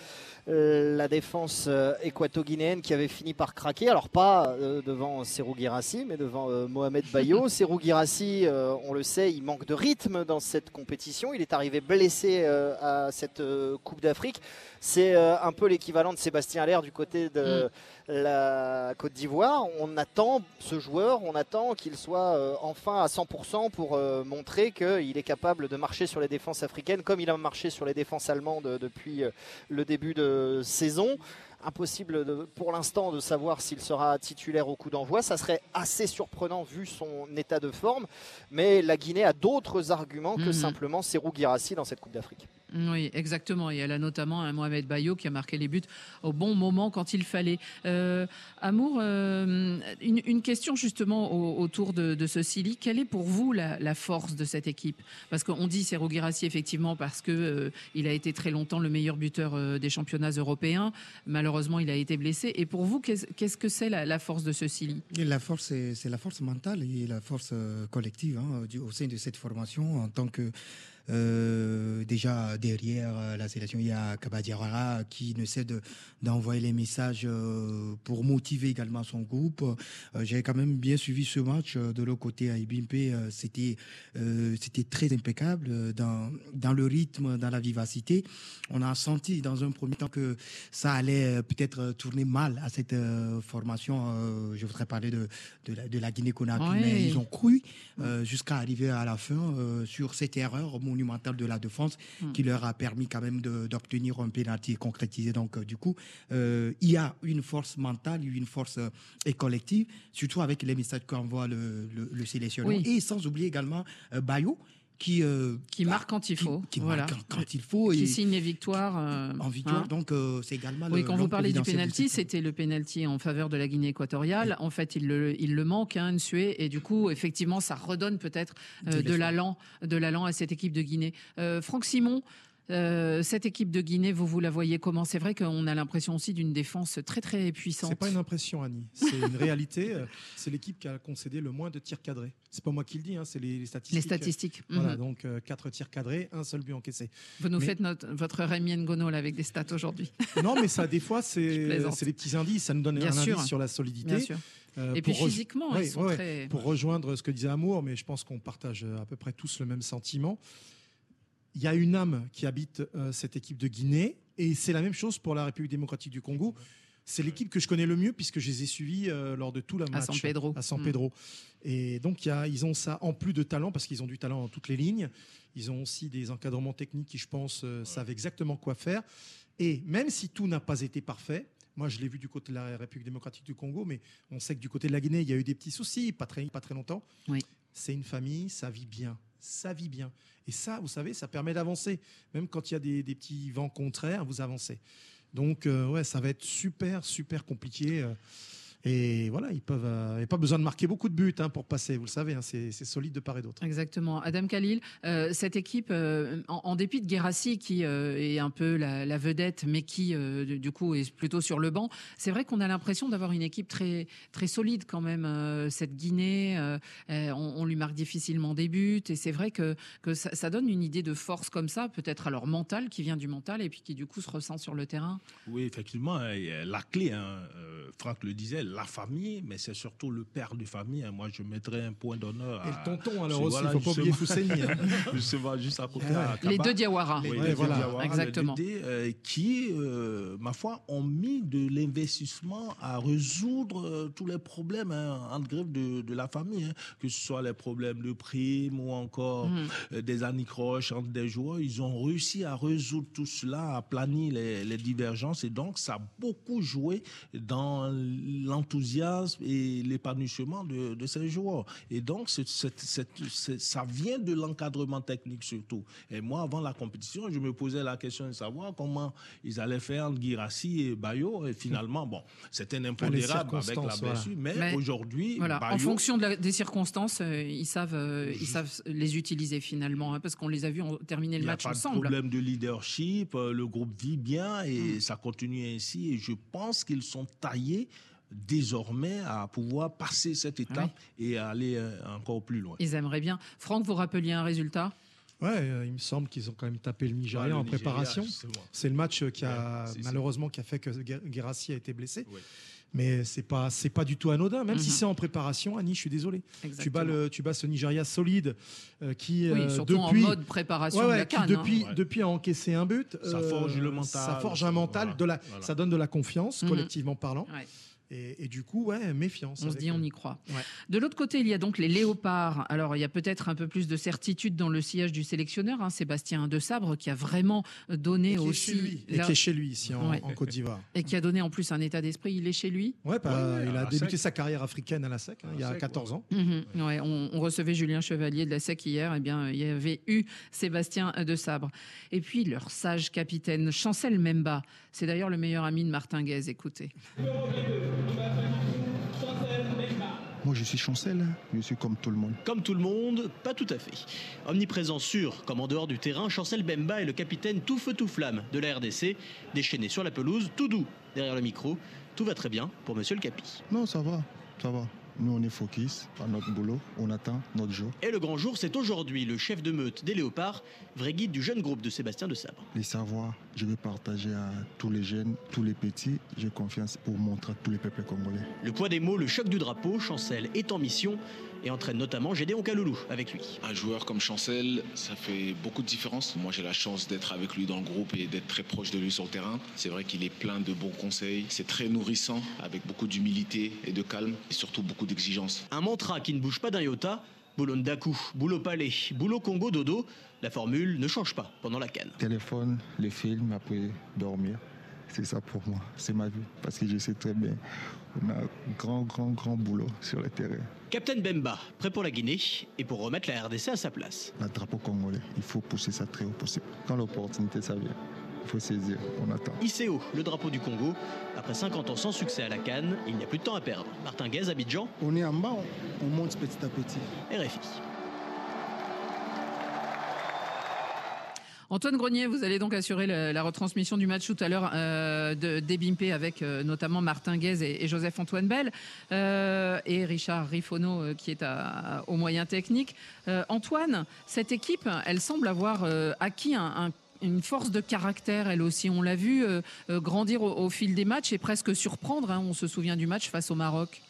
la défense euh, équato-guinéenne qui avait fini par craquer. Alors pas euh, devant Serou Girassi, mais devant euh, Mohamed Bayo. Serou Girassi, euh, on le sait, il manque de rythme dans cette compétition. Il est arrivé blessé euh, à cette euh, Coupe d'Afrique. C'est euh, un peu l'équivalent de Sébastien Allaire du côté de la Côte d'Ivoire. On attend ce joueur, on attend qu'il soit euh, enfin à 100% pour euh, montrer qu'il est capable de marcher sur les défenses africaines comme il a marché sur les défenses allemandes depuis euh, le début de saison. Impossible de- pour l'instant de savoir s'il sera titulaire au coup d'envoi. Ça serait assez surprenant vu son état de forme. Mais la Guinée a d'autres arguments que Mhm. simplement Serou Girassi dans cette Coupe d'Afrique. Oui, exactement. Et elle a notamment un Mohamed Bayo qui a marqué les buts au bon moment quand il fallait. Euh, Amour, euh, une, question justement au- autour de, de ce Sili. Quelle est pour vous la, force de cette équipe? Parce qu'on dit Serou Girassi effectivement parce que euh, il a été très longtemps le meilleur buteur des championnats européens. Malheureusement, il a été blessé. Et pour vous, qu'est-ce que c'est la, force de ce Sili? La force, c'est la force mentale et la force collective hein, au sein de cette formation en tant que euh, déjà derrière euh, la sélection, il y a Kabadiawara qui ne cesse de- d'envoyer les messages euh, pour motiver également son groupe. J'ai quand même bien suivi ce match de l'autre côté à Ibimpe. C'était euh, c'était très impeccable dans, dans le rythme, dans la vivacité. On a senti dans un premier temps que ça allait peut-être tourner mal à cette euh, formation. je voudrais parler de, de la, de la Guinée-Conakry, mais ils ont cru jusqu'à arriver à la fin sur cette erreur monumentale de la défense Mm. qui leur a permis quand même d'obtenir un pénalty concrétisé. Donc, euh, du coup, euh, il y a une force mentale, une force euh, et collective, surtout avec les messages qu'envoie le, le, le sélectionneur. Oui. Et sans oublier également Bayo, qui, euh, Qui marque quand il faut. qui voilà. marque quand, il faut. Qui et- signe les victoires. euh, en victoire. hein. Donc, euh, c'est également Oui, le- quand vous parlez du penalty, c'était le penalty en faveur de la Guinée équatoriale. En fait, il le, il le manque, hein, Nsué, et du coup, effectivement, ça redonne peut-être euh, De l'allant, de l'allant à cette équipe de Guinée. Franck Simon. Euh, cette équipe de Guinée, vous vous la voyez comment? C'est vrai qu'on a l'impression aussi d'une défense très très puissante. C'est pas une impression, Annie. C'est une réalité. Euh, C'est l'équipe qui a concédé le moins de tirs cadrés. C'est pas moi qui le dis, hein, c'est les, les statistiques. Les statistiques. Voilà, Mhm. donc 4 tirs cadrés, un seul but encaissé. Vous nous Mais- faites notre, votre Rémi Ngono là, avec des stats aujourd'hui. Non, mais ça, des fois, c'est les petits indices. Ça nous donne Bien un sûr. indice sur la solidité. Bien sûr. Euh, Et puis physiquement, Oui, ils sont ouais, très- Pour rejoindre ce que disait Amour, mais je pense qu'on partage euh, à peu près tous le même sentiment. Il y a une âme qui habite euh, cette équipe de Guinée, et c'est la même chose pour la République démocratique du Congo. C'est l'équipe que je connais le mieux puisque je les ai suivis euh, lors de tout le À match San Pedro. À San Mm. Pedro. Et donc y a- ils ont ça en plus de talent parce qu'ils ont du talent dans toutes les lignes. Ils ont aussi des encadrements techniques qui, je pense, euh, savent exactement quoi faire. Et même si tout n'a pas été parfait, moi je l'ai vu du côté de la République démocratique du Congo, mais on sait que du côté de la Guinée, il y a eu des petits soucis, pas très, pas très longtemps. Oui. C'est une famille, ça vit bien. Ça vit bien. Et ça, vous savez, ça permet d'avancer. Même quand il y a des, petits vents contraires, vous avancez. Donc, euh, ouais, ça va être super, super compliqué. Et voilà, ils peuvent. euh, il n'y a pas besoin de marquer beaucoup de buts hein, pour passer, vous le savez, hein, c'est solide de part et d'autre. Exactement. Adam Khalil, euh, cette équipe, euh, en, en dépit de Guérassi, qui euh, est un peu la, la vedette, mais qui, euh, du, coup, est plutôt sur le banc, c'est vrai qu'on a l'impression d'avoir une équipe très, très solide quand même. euh, cette Guinée, on, on lui marque difficilement des buts, et c'est vrai que, que ça, ça donne une idée de force comme ça, peut-être alors mentale, qui vient du mental, et puis qui, du coup, se ressent sur le terrain. Oui, effectivement, la clé, hein, Franck le disait, la famille, mais c'est surtout le père de famille. hein. Moi, je mettrais un point d'honneur Et le tonton, alors aussi, il faut pas oublier Fousseini, hein. justement, juste à côté. Ouais. à Les deux Diawara. Oui, Les les deux deux Diawara, Diawara, exactement. les deux, euh, qui, euh, ma foi, ont mis de l'investissement à résoudre euh, tous les problèmes hein, entre griffes de, de la famille, hein. que ce soit les problèmes de primes ou encore euh, des anicroches entre des joueurs. Ils ont réussi à résoudre tout cela, à planir les, les divergences et donc ça a beaucoup joué dans l'enthousiasme et l'épanouissement de, de ces joueurs. Et donc ça vient de l'encadrement technique surtout. Et moi, avant la compétition, je me posais la question de savoir comment ils allaient faire entre Girassi et Bayo. Et finalement, bon, c'était un impondérable avec la voilà. blessure. Mais, Mais, aujourd'hui, Voilà. En fonction de la- des circonstances, euh, ils, savent, euh, ils savent les utiliser finalement, hein, parce qu'on les a vus terminer Il le n'y a match pas de ensemble. problème de leadership, euh, le groupe vit bien et Mm. ça continue ainsi. Et je pense qu'ils sont taillés désormais à pouvoir passer cette étape et aller euh, encore plus loin. Ils aimeraient bien. Franck, vous rappeliez un résultat? Ouais, euh, il me semble qu'ils ont quand même tapé le Nigeria en Nigeria, préparation. C'est le match qui a Ouais, malheureusement qui a fait que Guérassi a été blessé. Mais c'est pas c'est pas du tout anodin. Même si Mhm. c'est en préparation, Annie, je suis désolé. Tu bats le tu bats ce Nigeria solide euh, qui Oui, euh, surtout en depuis mode préparation Ouais, de ouais, la qui CAN, depuis hein. depuis a encaissé un but. Ça euh, forge le mental. Ça forge un mental. De la Voilà. ça donne de la confiance Mhm. collectivement parlant. Et, et du coup, ouais, méfiance. On se dit, eux. on y croit. Ouais. De l'autre côté, il y a donc les léopards. Alors, il y a peut-être un peu plus de certitude dans le sillage du sélectionneur, hein, Sébastien De Sabre, qui a vraiment donné Et qui est aussi. chez lui, et qui est chez lui ici en, Ouais. en Côte d'Ivoire. Et qui a donné en plus un état d'esprit. Il est chez lui Ouais, bah, Ouais, il a la débuté SEC. sa carrière africaine à la SEC hein, il y a SEC, 14 ans. Ouais, on, on recevait Julien Chevalier de la SEC hier. Eh bien, il y avait eu Sébastien De Sabre. Et puis, leur sage capitaine, Chancel Memba. C'est d'ailleurs le meilleur ami de Martin Guez. Écoutez. Moi, je suis Chancel, je suis comme tout le monde. Comme tout le monde, pas tout à fait. Omniprésent sûr, comme en dehors du terrain, Chancel Bemba est le capitaine tout feu tout flamme de la RDC, déchaîné sur la pelouse, tout doux derrière le micro. Tout va très bien pour Monsieur le Capi. Non, ça va, ça va. Nous, on est focus à notre boulot, on attend notre jour. Et le grand jour, c'est aujourd'hui le chef de meute des Léopards, vrai guide du jeune groupe de Sébastien de Sabre. Les savoirs, je vais partager à tous les jeunes, tous les petits. J'ai confiance pour montrer à tous les peuples congolais. Le poids des mots, le choc du drapeau, Chancel est en mission et entraîne notamment Gédéon Kaloulou avec lui. Un joueur comme Chancel, ça fait beaucoup de différence. Moi, j'ai la chance d'être avec lui dans le groupe et d'être très proche de lui sur le terrain. C'est vrai qu'il est plein de bons conseils. C'est très nourrissant, avec beaucoup d'humilité et de calme, et surtout beaucoup d'exigence. Un mantra qui ne bouge pas d'un iota. Boulot Ndaku, boulot Palais, boulot Congo Dodo. La formule ne change pas pendant la canne. Téléphone, les films, après dormir. C'est ça pour moi, c'est ma vie. Parce que je sais très bien, on a un grand, grand, grand boulot sur le terrain. Captain Bemba, prêt pour la Guinée et pour remettre la RDC à sa place. Le drapeau congolais, il faut pousser ça très haut possible. Quand l'opportunité, ça vient, il faut saisir, on attend. ICO, le drapeau du Congo. Après 50 ans sans succès à la Cannes, il n'y a plus de temps à perdre. Martin Guez, Abidjan, On est en bas, on, on monte petit à petit. RFI. Antoine Grenier, vous allez donc assurer la retransmission du match tout à l'heure euh, de avec euh, notamment Martin Guez et, Joseph-Antoine Bell euh, et Richard Rifono euh, qui est à- au moyen technique. Antoine, cette équipe, elle semble avoir acquis un- un- une force de caractère, elle aussi. On l'a vu grandir au, au fil des matchs et presque surprendre. hein. On se souvient du match face au Maroc.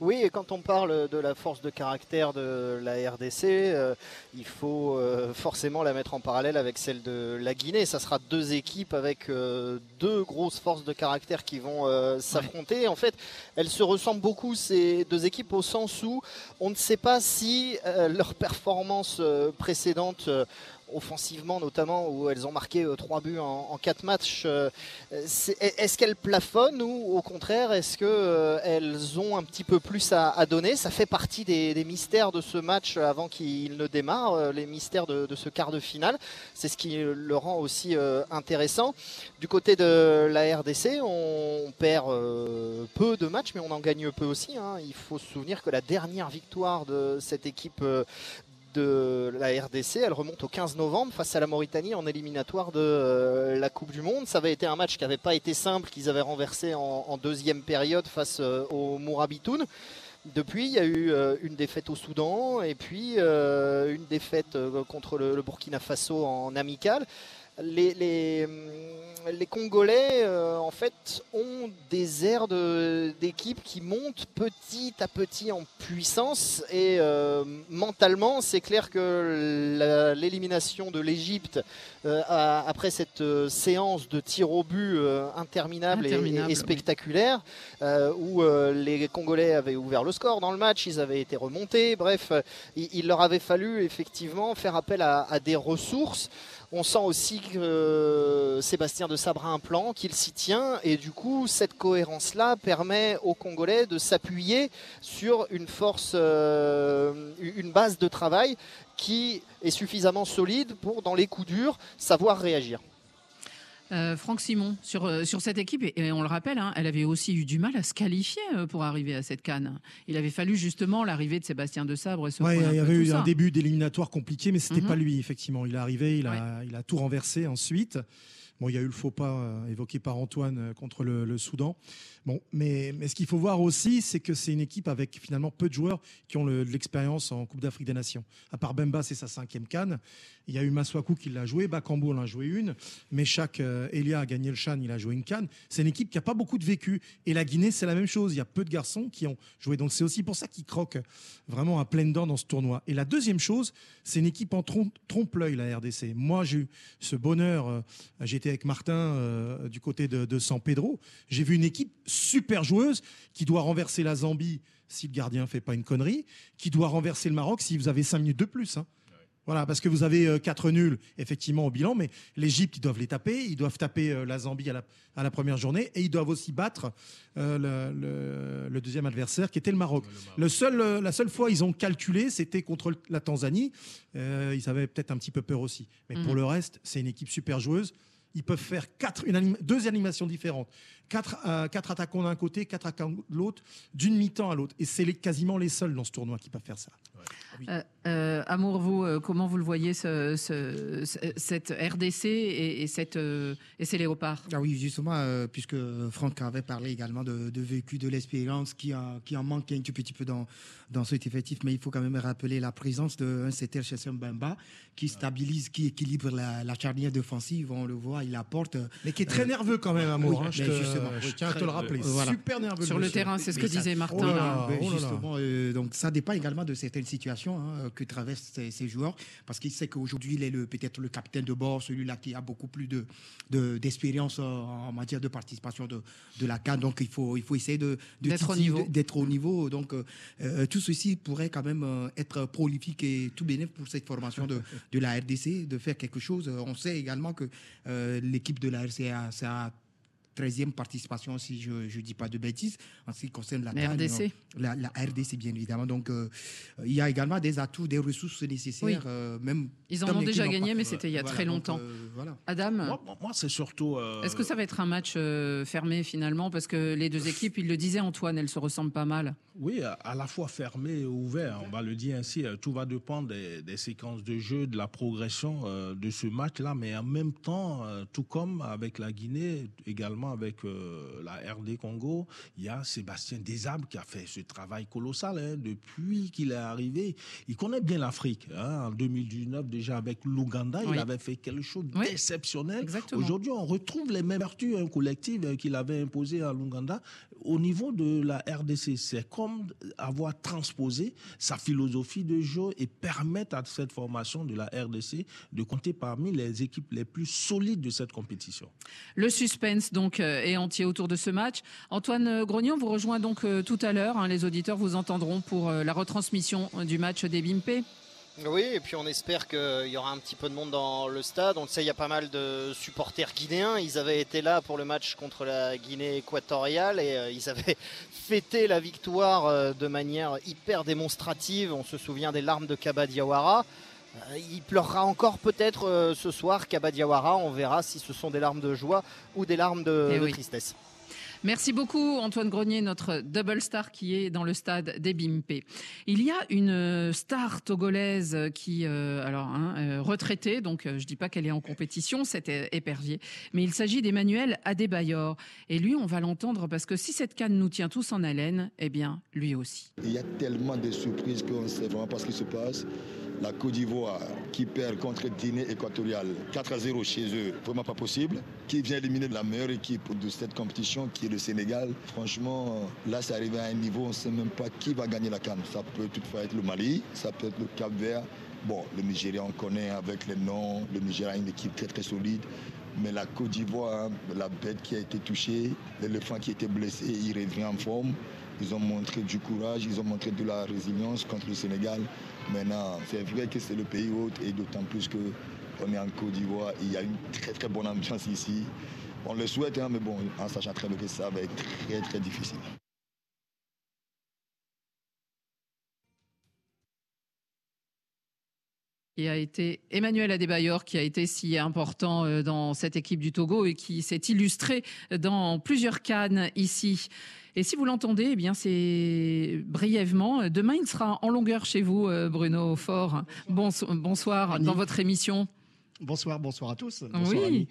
Oui, et quand on parle de la force de caractère de la RDC, euh, il faut euh, forcément la mettre en parallèle avec celle de la Guinée. Ça sera deux équipes avec euh, deux grosses forces de caractère qui vont s'affronter. En fait, elles se ressemblent beaucoup, ces deux équipes, au sens où on ne sait pas si leur performance précédente offensivement notamment où elles ont marqué euh, trois buts en, quatre matchs. euh, est-ce qu'elles plafonnent ou au contraire est-ce que euh, ont un petit peu plus à, donner? Ça fait partie des, mystères de ce match avant qu'il ne démarre, les mystères de, ce quart de finale. C'est ce qui le rend aussi intéressant. Du côté de la RDC, on perd peu de matchs, mais on en gagne peu aussi. hein. Il faut se souvenir que la dernière victoire de cette équipe de la RDC. Elle remonte au 15 novembre face à la Mauritanie en éliminatoire de euh, la Coupe du Monde. Ça avait été un match qui n'avait pas été simple, qu'ils avaient renversé en, deuxième période face euh, au Mourabitoun. Depuis, il y a eu euh, une défaite au Soudan et puis euh, une défaite contre le, le Burkina Faso en amical. Les, les, les Congolais, euh, en fait, ont des airs de- d'équipe qui montent petit à petit en puissance. Et euh, mentalement, c'est clair que l'élimination de l'Égypte euh, après cette séance de tir au but interminable, et- et- oui. spectaculaire, où les Congolais avaient ouvert le score dans le match, ils avaient été remontés. Bref, il, il leur avait fallu effectivement faire appel à, à des ressources. On sent aussi euh, Sébastien de Sabre a un plan, qu'il s'y tient, et du coup, cette cohérence-là permet aux Congolais de s'appuyer sur une force, euh, une base de travail qui est suffisamment solide pour, dans les coups durs, savoir réagir. Euh, Franck Simon, sur, euh, sur cette équipe, et, et on le rappelle, hein, elle avait aussi eu du mal à se qualifier euh, pour arriver à cette canne. Il avait fallu justement l'arrivée de Sébastien de Sabre et ce Ouais, il y avait eu un début d'éliminatoire compliqué, mais c'était Mhm. pas lui, effectivement. Il est arrivé, il a, il a tout renversé ensuite. Bon, il y a eu le faux pas évoqué par Antoine contre le, le Soudan. Mais, mais ce qu'il faut voir aussi, c'est que c'est une équipe avec finalement peu de joueurs qui ont de l'expérience en Coupe d'Afrique des Nations. À part Bemba, c'est sa cinquième canne. Il y a eu Maswaku qui l'a joué, Bakambu en a joué une, Meshak euh, Elia a gagné le Chan, il a joué une canne. C'est une équipe qui n'a pas beaucoup de vécu. Et la Guinée, c'est la même chose. Il y a peu de garçons qui ont joué. Donc c'est aussi pour ça qu'ils croquent vraiment à pleines dents dans ce tournoi. Et la deuxième chose, c'est une équipe en trompe- trompe-l'œil, la RDC. Moi, j'ai eu ce bonheur. euh, J'étais avec Martin euh, du côté de San Pedro. J'ai vu une équipe super joueuse qui doit renverser la Zambie si le gardien fait pas une connerie, qui doit renverser le Maroc si vous avez cinq minutes de plus. hein. Voilà, parce que vous avez euh, quatre nuls, effectivement, au bilan, mais l'Égypte, ils doivent les taper, ils doivent taper euh, la Zambie à la, à la première journée, et ils doivent aussi battre euh, le, le- le deuxième adversaire, qui était le Maroc. Le seul, la seule fois ils ont calculé, c'était contre la Tanzanie. Euh, ils avaient peut-être un petit peu peur aussi. Mais pour Mhm. le reste, c'est une équipe super joueuse. Ils peuvent faire quatre, une anima- deux animations différentes. Quatre, euh, quatre attaquants d'un côté, quatre attaquants de l'autre, d'une mi-temps à l'autre. Et c'est les- quasiment les seuls dans ce tournoi qui peuvent faire ça. Euh, euh, Amour, vous, euh, comment vous le voyez, ce- ce- ce- cette RDC et, et cette, euh, et ces léopards? Ah oui, justement, euh, puisque Franck avait parlé également de, de vécu, de l'expérience qui, a- qui en manque un tout petit peu dans, dans cet effectif, mais il faut quand même rappeler la présence d'un CTR chez Mbemba qui stabilise, qui équilibre la, la charnière défensive. On le voit, il apporte. Mais qui est très nerveux quand même, Amour, oui, hein, je te- tiens à te le rappeler. voilà. Super nerveux. Sur le terrain, c'est ce que disait Martin. Oh là là. là, oh là là. justement, euh, donc ça dépend également de certaines situations hein, que traversent ces, ces joueurs, parce qu'il sait qu'aujourd'hui il est le- peut-être le capitaine de bord, celui-là qui a beaucoup plus de de- d'expérience euh, en matière de participation de, de la CAN, donc il faut il faut essayer de de D'être au niveau. d'être au niveau. Donc euh, euh, tout ceci pourrait quand même euh, être prolifique et tout bénéfique pour cette formation de, de la RDC, de faire quelque chose. Euh, On sait également que euh, l'équipe de la RCA, ça a 13e participation, si je ne dis pas de bêtises, en ce qui concerne la, La RDC. non. La, la RDC, bien évidemment. Donc, euh, il y a également des atouts, des ressources nécessaires. Oui. euh, même Ils en ont déjà gagné, pas. mais c'était il y a Voilà, très donc, longtemps. euh, voilà. Adam Moi, moi, c'est surtout. euh, Est-ce que ça va être un match euh, fermé finalement? Parce que les deux équipes, il le disait Antoine, elles se ressemblent pas mal. Oui, à- la fois fermé et ouvert, on va le dire ainsi. euh, Tout va dépendre des, des séquences de jeu, de la progression euh, de ce match-là, mais en même temps, euh, tout comme avec la Guinée, également avec euh, la RD Congo, il y a Sébastien Desables qui a fait ce travail colossal hein, depuis qu'il est arrivé. Il connaît bien l'Afrique. hein. En 2019, déjà avec l'Ouganda, Oui. il avait fait quelque chose d'exceptionnel. Aujourd'hui, on retrouve les mêmes vertus hein, collectives qu'il avait imposées à l'Ouganda au niveau de la RDC. C'est comme avoir transposé sa philosophie de jeu et permettre à cette formation de la RDC de compter parmi les équipes les plus solides de cette compétition. Le suspense donc euh, est entier autour de ce match. Antoine euh, Grognon vous rejoint donc euh, tout à l'heure. hein. les auditeurs vous entendront pour la retransmission du match des Bimpe. Oui, et puis on espère qu'il y aura un petit peu de monde dans le stade. On le sait, il y a pas mal de supporters guinéens. Ils avaient été là pour le match contre la Guinée équatoriale et euh, ils avaient fêté la victoire euh, de manière hyper démonstrative. On se souvient des larmes de Kaba Diawara. Euh, Il pleurera encore peut-être ce soir, Kaba Diawara. On verra si ce sont des larmes de joie ou des larmes de, Eh de oui. tristesse. Merci beaucoup Antoine Grenier, notre double star qui est dans le stade des Bimpe. Il y a une euh, star togolaise qui, euh, alors hein, euh, retraitée, donc euh, je dis pas qu'elle est en compétition, c'était épervier, mais il s'agit d'Emmanuel Adebayor. Et lui, on va l'entendre parce que si cette canne nous tient tous en haleine, eh bien lui aussi. Il y a tellement de surprises qu'on ne sait vraiment pas ce qui se passe. La Côte d'Ivoire qui perd contre Guinée équatoriale 4 à 0 chez eux, vraiment pas possible. Qui vient éliminer la meilleure équipe de cette compétition qui est le Sénégal. Franchement, là c'est arrivé à un niveau, on ne sait même pas qui va gagner la canne. Ça peut toutefois être le Mali, ça peut être le Cap Vert. Bon, le Nigeria on connaît avec les noms. Le Nigeria a une équipe très très solide. Mais la Côte d'Ivoire, la bête qui a été touchée, l'éléphant qui était blessé, il revient en forme. Ils ont montré du courage, ils ont montré de la résilience contre le Sénégal. Maintenant, c'est vrai que c'est le pays hôte et d'autant plus qu'on est en Côte d'Ivoire. Il y a une très très bonne ambiance ici. On le souhaite, hein, mais bon, en sachant très bien que ça va être très très difficile. qui a été Emmanuel Adebayor, qui a été si important euh, dans cette équipe du Togo et qui s'est illustré dans plusieurs cannes ici. Et si vous l'entendez, eh bien c'est brièvement. Demain, il sera en longueur chez vous, euh, Bruno Fort. Bonso- bonsoir Annie. dans votre émission. Bonsoir, bonsoir à tous. Bonsoir, Oui. Annie.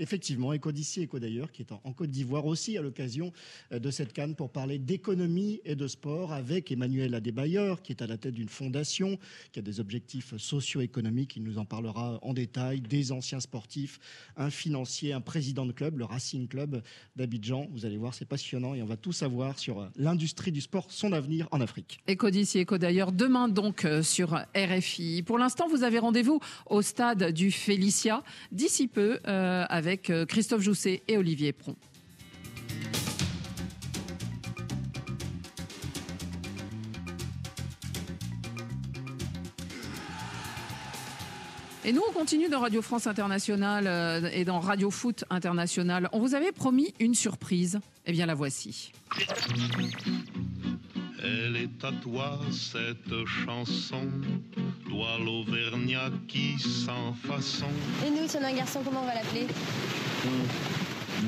Effectivement, Eco d'ici, Eco d'ailleurs, qui est en, Côte d'Ivoire aussi à l'occasion euh, de cette canne pour parler d'économie et de sport avec Emmanuel Adebayor, qui est à la tête d'une fondation qui a des objectifs socio-économiques. Il nous en parlera en détail. Des anciens sportifs, un financier, un président de club, le Racing Club d'Abidjan. Vous allez voir, c'est passionnant et on va tout savoir sur euh, l'industrie du sport, son avenir en Afrique. Éco d'ici, éco d'ailleurs, demain donc euh, sur RFI. Pour l'instant, vous avez rendez-vous au stade du Félicia, d'ici peu, avec euh, Christophe Jousset et Olivier Pron. Et nous, on continue dans Radio France Internationale euh, et dans Radio Foot International. On vous avait promis une surprise. Eh bien, la voici. Elle est à toi cette chanson, toi l'Auvergnat qui sans façon. Et nous, si on a un garçon, comment on va l'appeler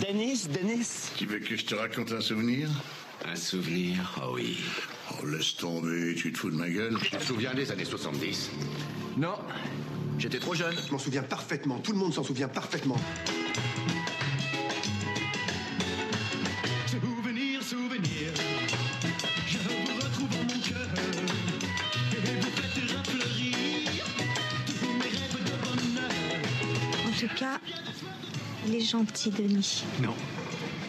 Denis, Denis. Tu veux que je te raconte un souvenir Un souvenir, oh oui. Oh, laisse tomber, tu te fous de ma gueule. Tu te souviens des années 70 Non, j'étais trop jeune. Je m'en souviens parfaitement, tout le monde s'en souvient parfaitement. Il est gentil, Denis. Non,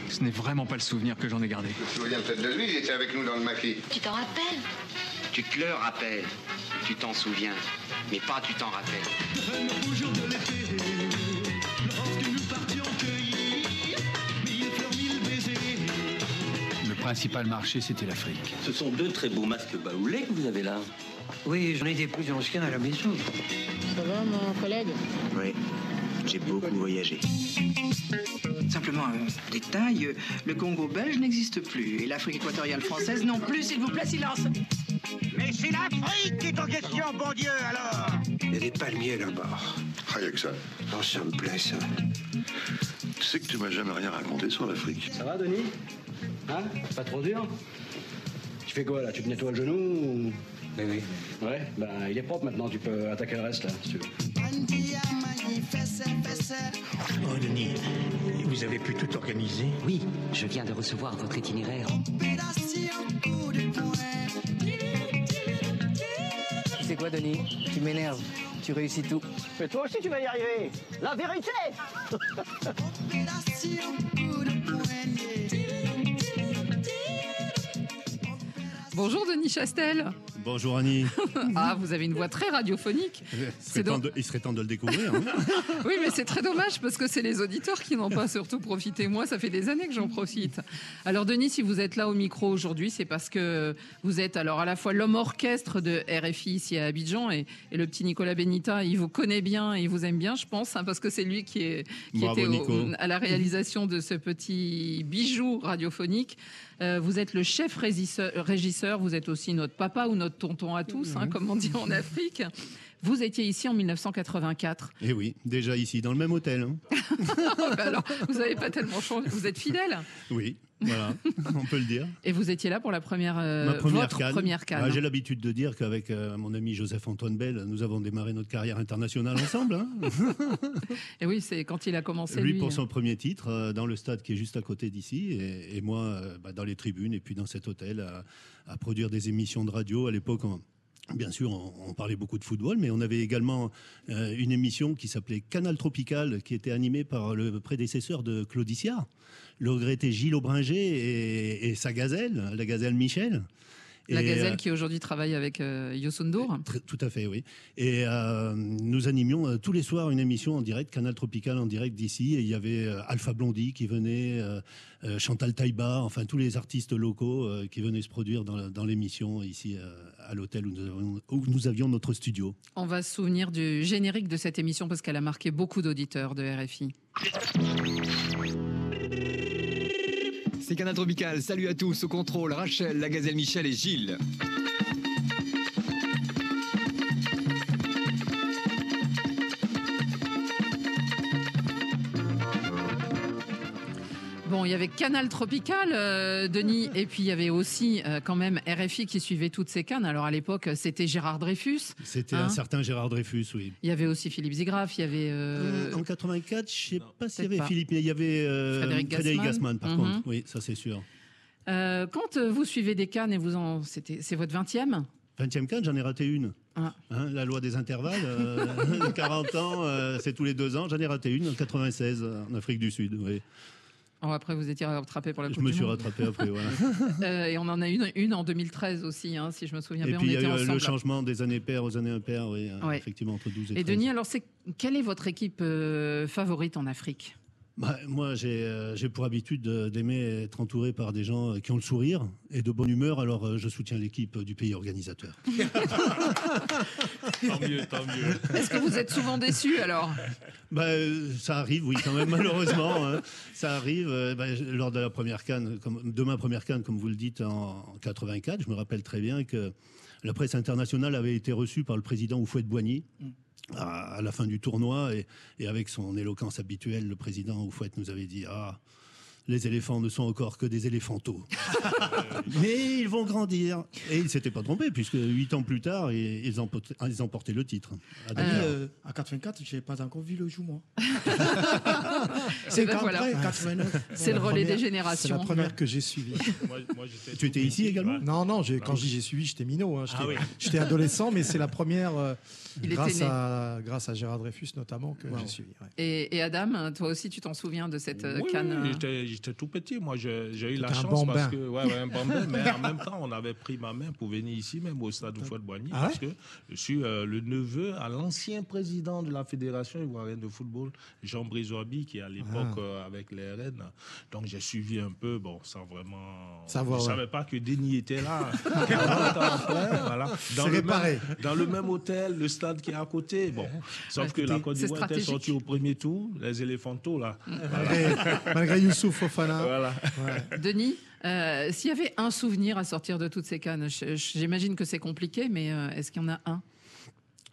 ce n'est vraiment pas le souvenir que j'en ai gardé. Tu te souviens peut-être de lui, il était avec nous dans le maquis. Tu t'en rappelles? Tu te le rappelles, tu t'en souviens, mais pas tu t'en rappelles. Un beau jour de l'été, lorsque nous partions cueillir mille fleurs, mille baisers. Le principal marché, c'était l'Afrique. Ce sont deux très beaux masques baoulés que vous avez là. Oui, j'en ai des plus anciens à la maison. Ça va, mon collègue? Oui, j'ai beaucoup voyagé. Simplement un détail, euh, le Congo belge n'existe plus et l'Afrique équatoriale française non plus, s'il vous plaît, silence. Mais c'est l'Afrique qui est en question, bon Dieu, alors Il y a des palmiers là-bas. Ah, y a que ça. Non, ça me plaît, ça. Tu sais que tu m'as jamais rien raconté sur l'Afrique. Ça va, Denis? Hein? Pas trop dur? Tu fais quoi là? Tu te nettoies le genou ou... Oui, oui. Ouais, ben il est propre maintenant, tu peux attaquer le reste là, si tu veux. Oh, Denis, vous avez pu tout organiser Oui, je viens de recevoir votre itinéraire. Tu sais quoi, Denis? Tu m'énerves. Tu réussis tout. Mais toi aussi tu vas y arriver La vérité Bonjour Denis Chastel. Bonjour Annie. Ah, vous avez une voix très radiophonique. Il serait, temps donc- de, il serait temps de le découvrir. hein. Oui, mais c'est très dommage parce que c'est les auditeurs qui n'ont pas surtout profité. Moi, ça fait des années que j'en profite. Alors, Denis, si vous êtes là au micro aujourd'hui, c'est parce que vous êtes alors à la fois l'homme orchestre de RFI ici à Abidjan et, et le petit Nicolas Benita. Il vous connaît bien, il vous aime bien, je pense, hein, parce que c'est lui qui, est, qui Bravo, était au- à la réalisation de ce petit bijou radiophonique. Euh, vous êtes le chef régisseur, régisseur, vous êtes aussi notre papa ou notre tonton à tous, hein, comme on dit en Afrique. Vous étiez ici en 1984. Et Eh oui, déjà ici, dans le même hôtel. hein. Bah alors, vous n'avez pas tellement changé. Vous êtes fidèle. Oui, voilà, on peut le dire. Et vous étiez là pour la première, euh, Ma première votre canne. première canne. Ah, J'ai l'habitude de dire qu'avec euh, mon ami Joseph-Antoine Bell, nous avons démarré notre carrière internationale ensemble. hein. Et oui, c'est quand il a commencé Lui lui. pour son premier titre, euh, dans le stade qui est juste à côté d'ici, et, et moi euh, bah, dans les tribunes, et puis dans cet hôtel, à, à produire des émissions de radio. À l'époque, on- Bien sûr, on, parlait beaucoup de football, mais on avait également euh, une émission qui s'appelait Canal Tropical, qui était animée par le prédécesseur de Claudicia, le regretté Gilles Aubringer et sa gazelle, la gazelle Michel. La Et, gazelle euh, qui aujourd'hui travaille avec euh, Youssou N'Dour. Très- Tout à fait, oui. Et euh, nous animions euh, tous les soirs une émission en direct, Canal Tropical en direct d'ici. Et il y avait Alpha Blondie qui venait, Chantal Taïba, enfin tous les artistes locaux qui venaient se produire dans, l'émission ici à l'hôtel où nous avions notre studio. On va se souvenir du générique de cette émission parce qu'elle a marqué beaucoup d'auditeurs de RFI. C'est Canal Tropical. Salut à tous. Au contrôle, Rachel, la gazelle Michel et Gilles. Bon, il y avait Canal Tropical, euh, Denis, et puis il y avait aussi euh, quand même RFI qui suivait toutes ces cannes. Alors à l'époque, c'était Gérard Dreyfus. C'était hein. un certain Gérard Dreyfus, oui. Il y avait aussi Philippe Zigraf, il y avait. euh, en 84, je sais pas s'il y avait pas. Philippe, mais il y avait euh, Frédéric Gassman. Gassman, par Mhm. contre. Oui, ça c'est sûr. euh, quand euh, vous suivez des cannes et vous en. c'était- C'est votre 20e 20e canne, j'en ai raté une. Ah. Hein, la loi des intervalles, euh, 40 ans, euh, c'est tous les deux ans. J'en ai raté une en 96 euh, en Afrique du Sud. Oui. Oh, après, vous étiez rattrapé pour la Je Coupe me du suis rattrapé après. Voilà. Euh, et on en a une, une en 2013 aussi, hein, si je me souviens Et bien. puis on il y a eu euh, ensemble. le changement des années paires aux années impaires, oui, euh, Ouais. effectivement entre 12 et, Et 13. Denis, alors, c'est quelle est votre équipe euh, favorite en Afrique? Bah, moi, j'ai euh, j'ai pour habitude de- d'aimer être entouré par des gens euh, qui ont le sourire et de bonne humeur, alors euh, je soutiens l'équipe du pays organisateur. Tant mieux, tant mieux. Est-ce que vous êtes souvent déçu alors? Bah, euh, ça arrive, oui, quand même, malheureusement. hein. Ça arrive. euh, bah, lors de la première canne, comme, de ma première canne, comme vous le dites, en, en 84, je me rappelle très bien que la presse internationale avait été reçue par le président Oufouette-Boigny. À, à la fin du tournoi, et, et avec son éloquence habituelle, le président Oufouette nous avait dit Ah, les éléphants ne sont encore que des éléphantaux. Mais ils vont grandir. Et il ne s'était pas trompé, puisque huit ans plus tard, ils, emportaient, ils emportaient le titre. À euh, à 84, je n'ai pas encore vu le jour, moi. C'est ben quand voilà. après, 89. C'est le La relais des générations. C'est la première que j'ai suivie. Moi, moi, j'étais Tu étais ici également. Non, non, j'ai- quand je dis j'ai suivi, j'étais minot. hein, J'étais Ah oui. j'étais adolescent, mais c'est la première, euh, Il était grâce, né. à, grâce à Gérard Dreyfus notamment, que j'ai suivi. ouais. Et, et Adam, toi aussi, tu t'en souviens de cette euh, Oui, canne oui, euh, j'étais- j'étais tout petit. Moi, j'ai eu la chance bambin. parce que, ouais, ouais, un bambin, mais en même temps, on avait pris ma main pour venir ici, même au stade de Boigny, Ah parce que je suis euh, le neveu à l'ancien président de la Fédération ivoirienne de football, Jean Brizoabi, qui est à l'époque Ah. euh, avec les RN. Donc, j'ai suivi un peu, bon, sans vraiment. Savoir, je savais pas que Denis était là. 40 ans après, voilà. Dans C'est le réparé. même- dans le même hôtel, le stade qui est à côté. Bon, sauf que la Côte d'Ivoire était sortie au premier tour, les éléphantaux, là. Malgré, malgré Youssouf Fofana. Voilà. Denis, euh, s'il y avait un souvenir à sortir de toutes ces cannes, j'imagine que c'est compliqué, mais euh, est-ce qu'il y en a un?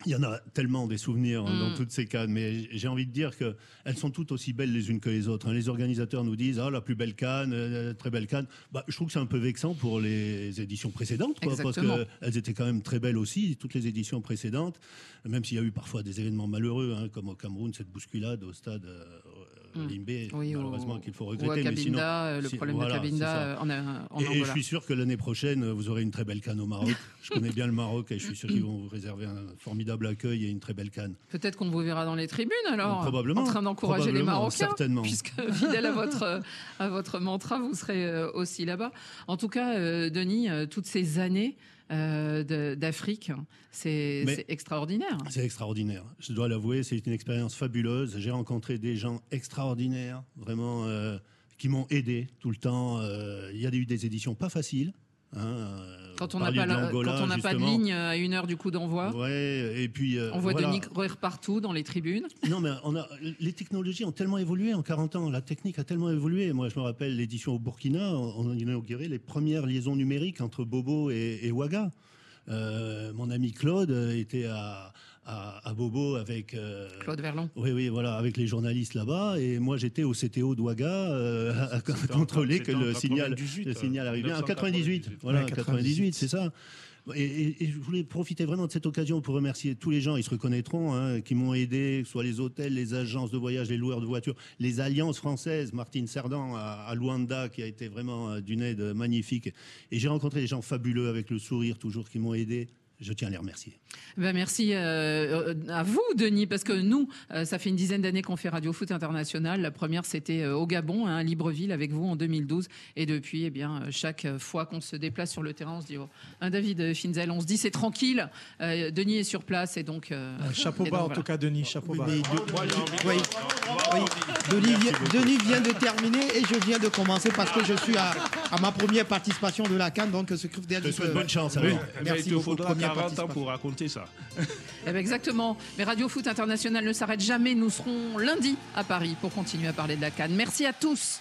Il y en a tellement des souvenirs hein, Mm. dans toutes ces cannes, mais j'ai envie de dire que elles sont toutes aussi belles les unes que les autres. hein. Les organisateurs nous disent ah la plus belle canne, euh, très belle canne. Bah, je trouve que c'est un peu vexant pour les éditions précédentes, quoi, parce qu'elles étaient quand même très belles aussi, toutes les éditions précédentes, même s'il y a eu parfois des événements malheureux, hein, comme au Cameroun cette bousculade au stade. Euh, Mm. Limbé, Oui, malheureusement qu'il faut ou à regretter. mais sinon, euh, le si- problème voilà, de Cabinda euh, en, en et, et je suis sûr que l'année prochaine, vous aurez une très belle canne au Maroc. je connais bien le Maroc et je suis sûr qu'ils vont vous réserver un formidable accueil et une très belle canne. Peut-être qu'on vous verra dans les tribunes alors, Probablement. en train d'encourager les Marocains, certainement. puisque fidèle à votre à votre mantra, vous serez euh, aussi là-bas. En tout cas, Denis, toutes ces années euh, d'Afrique, c'est extraordinaire. C'est extraordinaire. Je dois l'avouer, c'est une expérience fabuleuse. J'ai rencontré des gens extraordinaires, vraiment, euh, qui m'ont aidé tout le temps. Euh, Il y a eu des éditions pas faciles. hein, Quand on n'a pas, de pas de ligne à une heure du coup d'envoi, Ouais, et puis. euh, on voit voilà. Denis courir partout dans les tribunes. Non, mais on a, les technologies ont tellement évolué en 40 ans. La technique a tellement évolué. Moi, je me rappelle l'édition au Burkina, on on a inauguré les premières liaisons numériques entre Bobo et, et Ouaga. Euh, mon ami Claude était à, à, à Bobo avec. euh, Claude Verlon. oui, oui, voilà, avec les journalistes là-bas. Et moi, j'étais au CTO d'Ouaga euh, à, contrôler que en le signal, 98, le signal arrivait. En 1998, 98, voilà, Ouais, 98, c'est ça. Et, et- et je voulais profiter vraiment de cette occasion pour remercier tous les gens, ils se reconnaîtront, hein, qui m'ont aidé, que ce soit les hôtels, les agences de voyage, les loueurs de voitures, les alliances françaises, Martine Cerdan à, à Luanda, qui a été vraiment euh, d'une aide magnifique. Et j'ai rencontré des gens fabuleux avec le sourire toujours qui m'ont aidé. Je tiens à les remercier. Ben merci euh, euh, à vous, Denis, parce que nous, euh, ça fait une dizaine d'années qu'on fait Radio Foot International. La première, c'était euh, au Gabon, hein, à Libreville, avec vous en 2012. Et depuis, eh bien, chaque fois qu'on se déplace sur le terrain, on se dit, oh, un David Finzel, on se dit, c'est tranquille. Euh, Denis est sur place, et donc. euh, Chapeau et bas donc, en voilà. tout cas, Denis, chapeau bas. Mais de- Moi, j'ai envie de- Oui. Oui. Denis, vient, Denis vient de terminer et je viens de commencer parce que je suis à, à ma première participation de la Cannes. Donc, ce que Je te souhaite bonne chance. Alors. Merci beaucoup, faudra 40 ans pour raconter ça. Eh ben, exactement. Mais Radio Foot International ne s'arrête jamais. Nous serons lundi à Paris pour continuer à parler de la Cannes. Merci à tous.